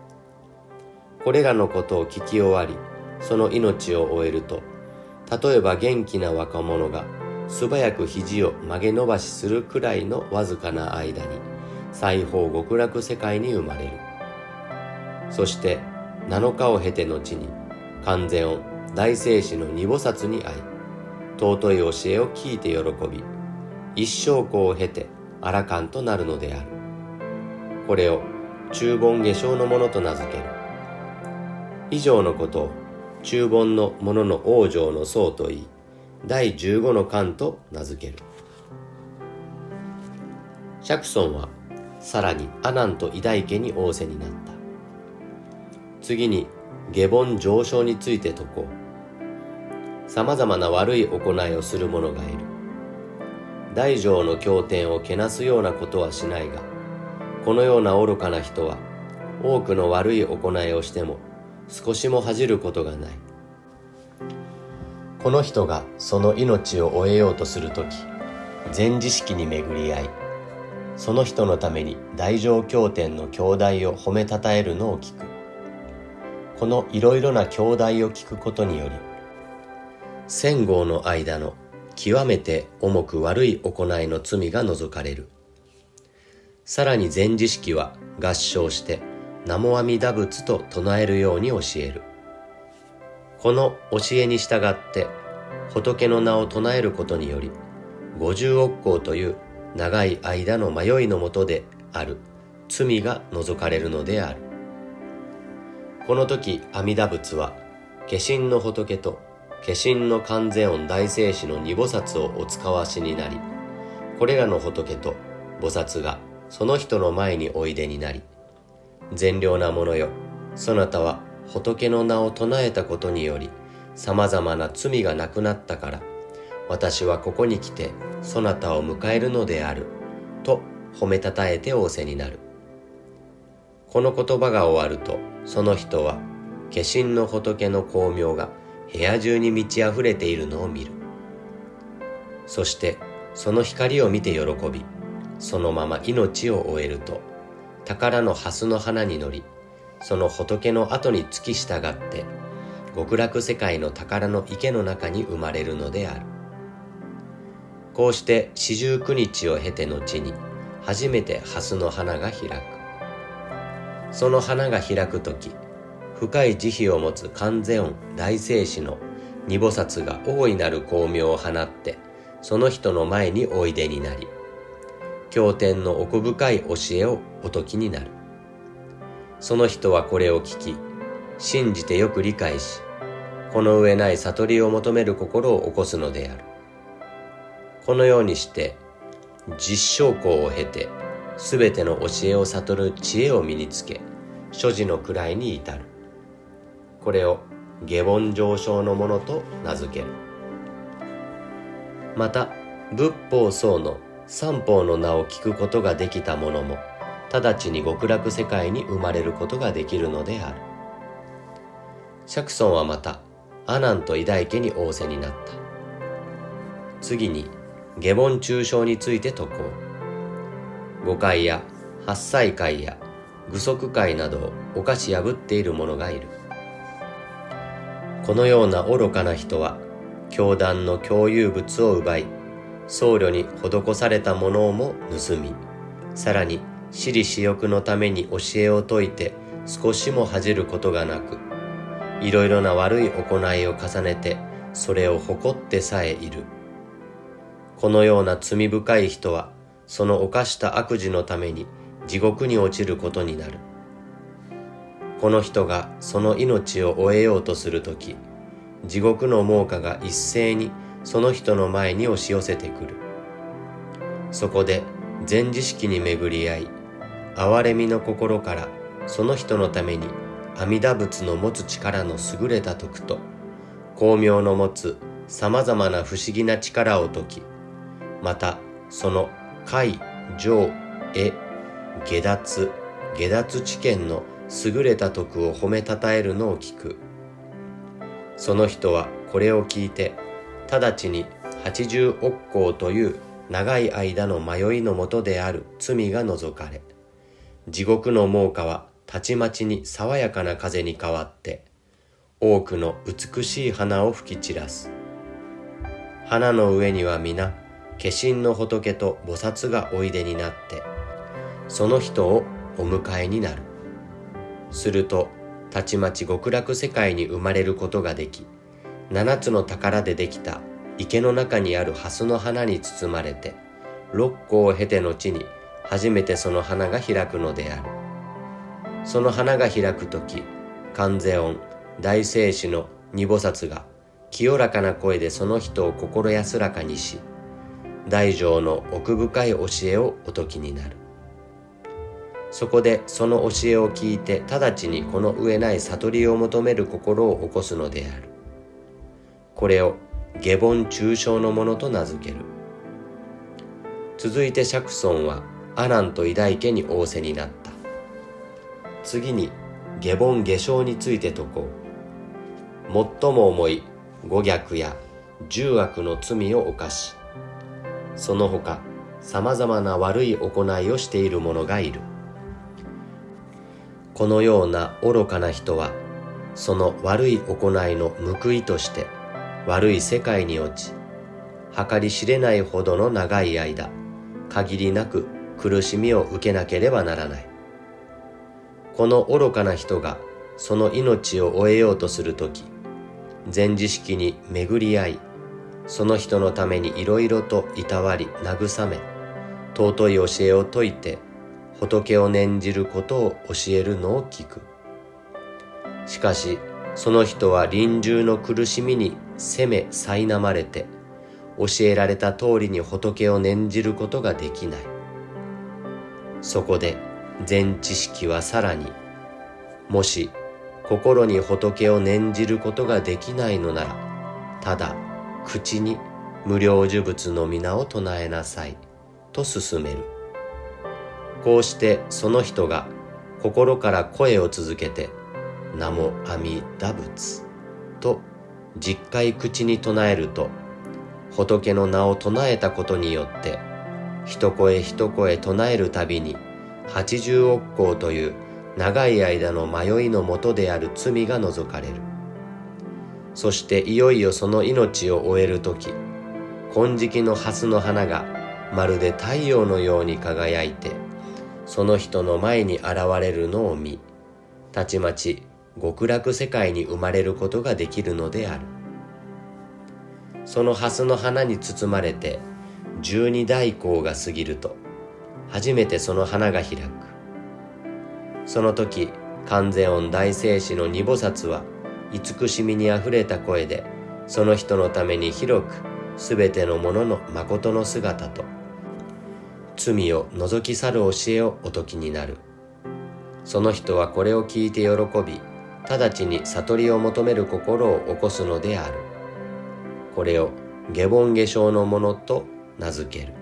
これらのことを聞き終わりその命を終えると例えば元気な若者が素早く肘を曲げ伸ばしするくらいのわずかな間に西方極楽世界に生まれる。そして7日を経て後に完全音大聖子の二菩薩に会い尊い教えを聞いて喜び一生子を経てアラカンとなるのである。これを中盆下生のものと名付ける。以上のことを中盆のものの往生の僧といい第15の巻と名付ける。釈尊はさらに阿南と偉大家に仰せになった。次に下凡上昇について説こう。様々な悪い行いをする者がいる。大乗の経典をけなすようなことはしないがこのような愚かな人は多くの悪い行いをしても少しも恥じることがない。この人がその命を終えようとするとき、全知識に巡り合い、その人のために大乗経典の兄弟を褒めたたえるのを聞く。このいろいろな兄弟を聞くことにより、戦後の間の極めて重く悪い行いの罪が除かれる。さらに全知識は合唱して、南無阿弥陀仏と唱えるように教える。この教えに従って仏の名を唱えることにより五十億光という長い間の迷いのもとである罪が除かれるのであるこの時阿弥陀仏は化身の仏と化身の完全音大聖子の二菩薩をお使わしになりこれらの仏と菩薩がその人の前においでになり善良なものよそなたは仏の名を唱えたことにより様々な罪がなくなったから私はここに来てそなたを迎えるのであると褒めたたえて仰せになる。この言葉が終わるとその人は化身の仏の光明が部屋中に満ち溢れているのを見る。そしてその光を見て喜びそのまま命を終えると宝の蓮の花に乗りその仏の後に付き従って極楽世界の宝の池の中に生まれるのである。こうして四十九日を経て後に初めて蓮の花が開く。その花が開く時深い慈悲を持つ完全音大聖子の二菩薩が大いなる光明を放ってその人の前においでになり経典の奥深い教えをお説きになるその人はこれを聞き、信じてよく理解し、この上ない悟りを求める心を起こすのである。このようにして、実証校を経て、すべての教えを悟る知恵を身につけ、所持の位に至る。これを下凡上昇のものと名付ける。また、仏法僧の三方の名を聞くことができた者も直ちに極楽世界に生まれることができるのである釈尊はまた阿南と偉大家に仰せになった次に下凡中傷について説こう誤解や八歳会や具足会などを犯し破っている者がいる。このような愚かな人は教団の共有物を奪い僧侶に施されたものをも盗みさらに私利私欲のために教えを説いて少しも恥じることがなくいろいろな悪い行いを重ねてそれを誇ってさえいる。このような罪深い人はその犯した悪事のために地獄に落ちることになる。この人がその命を終えようとするとき地獄の猛火が一斉にその人の前に押し寄せてくる。そこで全知識に巡り合い憐れみの心からその人のために阿弥陀仏の持つ力の優れた徳と光明の持つ様々な不思議な力を解きまたその解上絵下脱。下脱知見の優れた徳を褒めたたえるのを聞く。その人はこれを聞いて直ちに八十億光という長い間の迷いのもとである罪が除かれ地獄の猛火はたちまちに爽やかな風に変わって多くの美しい花を吹き散らす。花の上には皆化身の仏と菩薩がおいでになってその人をお迎えになる。するとたちまち極楽世界に生まれることができ七つの宝でできた池の中にある蓮の花に包まれて六個を経て後に初めてその花が開くのである。その花が開く時観世音大聖子の二菩薩が清らかな声でその人を心安らかにし大乗の奥深い教えをお説きになる。そこでその教えを聞いて直ちにこの上ない悟りを求める心を起こすのである。これを下凡中傷のものと名付ける。続いて釈尊は阿南と偉大家に仰せになった。次に下凡下生について説こう。最も重い五逆や十悪の罪を犯しその他様々な悪い行いをしている者がいる。このような愚かな人はその悪い行いの報いとして悪い世界に落ち計り知れないほどの長い間限りなく苦しみを受けなければならない。この愚かな人がその命を終えようとするとき全知識に巡り合いその人のためにいろいろといたわり慰め尊い教えを説いて仏を念じることを教えるのを聞く。しかしその人は臨終の苦しみに責め苛まれて教えられた通りに仏を念じることができない。そこで全知識はさらにもし心に仏を念じることができないのならただ口に無料呪物の皆を唱えなさいと勧める。こうしてその人が心から声を続けて名も阿弥陀仏と実回口に唱えると仏の名を唱えたことによって一声一声唱えるたびに八十億光という長い間の迷いのもとである罪が除かれる。そしていよいよその命を終える時金色の蓮の花がまるで太陽のように輝いてその人の前に現れるのを見たちまち極楽世界に生まれることができるのである。その蓮の花に包まれて十二代行が過ぎると初めてその花が開く。その時観世音大聖子の二菩薩は慈しみにあふれた声でその人のために広くすべてのものの誠の姿と罪を除き去る教えをお説きになる。その人はこれを聞いて喜び直ちに悟りを求める心を起こすのである。これを下凡下生のものと名付ける。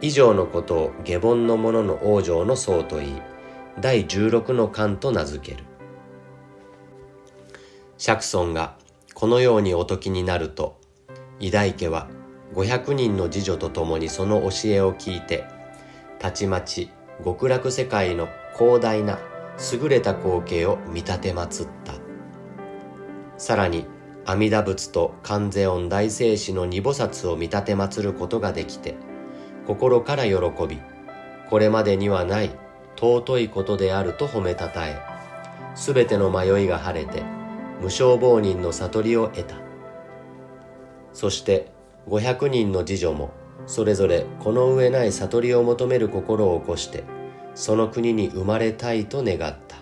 以上のことを下凡の者のの往生の僧といい第16の巻と名付ける。釈尊がこのようにお説きになると偉大家は500人の次女と共にその教えを聞いてたちまち極楽世界の広大な優れた光景を見立てまつった。さらに阿弥陀仏と観世音大聖子の二菩薩を見立てまつることができて心から喜びこれまでにはない尊いことであると褒めたたえすべての迷いが晴れて無償亡人の悟りを得た。そして500人の次女もそれぞれこの上ない悟りを求める心を起こしてその国に生まれたいと願った。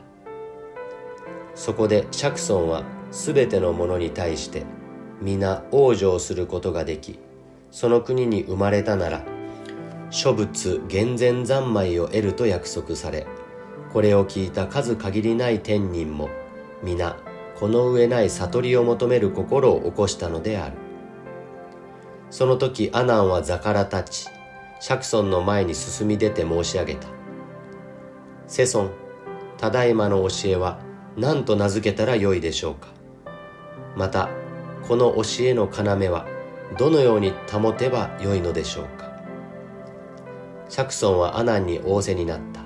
そこで釈尊は全ての者に対して皆往生することができその国に生まれたなら諸仏厳然三昧を得ると約束されこれを聞いた数限りない天人も皆この上ない悟りを求める心を起こしたのである。その時阿南は座から立ち釈尊の前に進み出て申し上げた。世尊ただいまの教えは何と名付けたらよいでしょうか。またこの教えの要はどのように保てばよいのでしょうか。釈尊は阿南に仰せになった。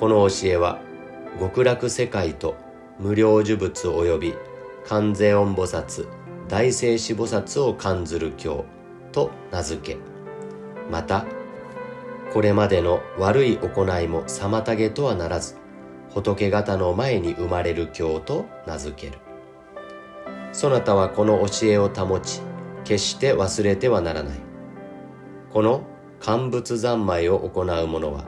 この教えは極楽世界と無料呪物及び観世音菩薩大聖子菩薩を感ずる経と名付け。またこれまでの悪い行いも妨げとはならず仏方の前に生まれる経と名付ける。そなたはこの教えを保ち決して忘れてはならない。この乾物三昧を行う者は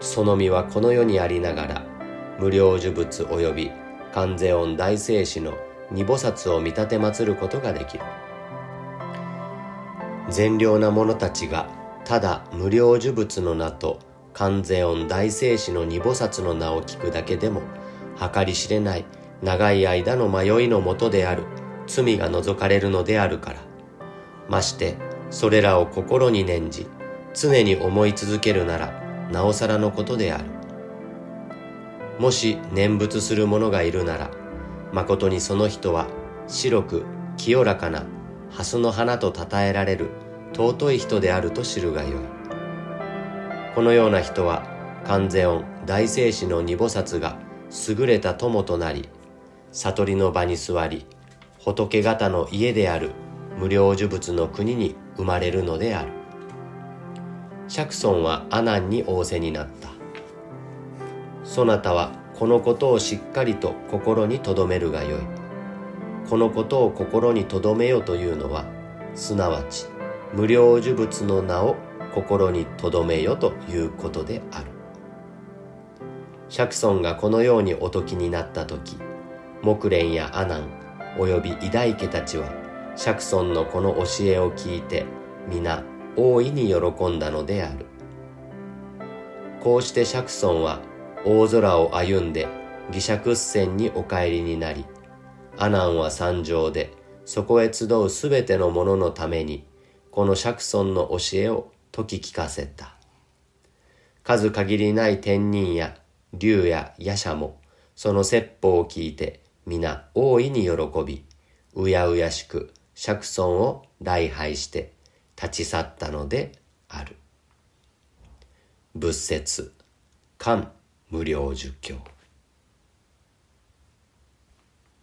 その身はこの世にありながら無料呪物及び観世音大聖子の二菩薩を見立て祀ることができる。善良な者たちがただ無料呪物の名と観世音大聖子の二菩薩の名を聞くだけでも計り知れない長い間の迷いのもとである罪が除かれるのであるから。ましてそれらを心に念じ常に思い続けるならなおさらのことである。もし念仏する者がいるなら誠にその人は白く清らかな蓮の花と称えられる尊い人であると知るがよい。このような人は観世音大聖子の二菩薩が優れた友となり悟りの場に座り仏方の家である無料呪物の国に生まれるのである。釈尊は阿南に仰せになった。そなたはこのことをしっかりと心に留めるがよい。このことを心に留めよというのはすなわち無料呪物の名を心に留めよということである。釈尊がこのようにお説きになった時木蓮や阿南および偉大家たちは釈尊のこの教えを聞いて皆大いに喜んだのである。こうして釈尊は大空を歩んで義釈船にお帰りになり阿南は山上でそこへ集うすべての者のためにこの釈尊の教えを説き聞かせた数限りない天人や竜や夜叉もその説法を聞いて皆大いに喜び、うやうやしく釈尊を礼拝して立ち去ったのである。仏説、漢無料儒教。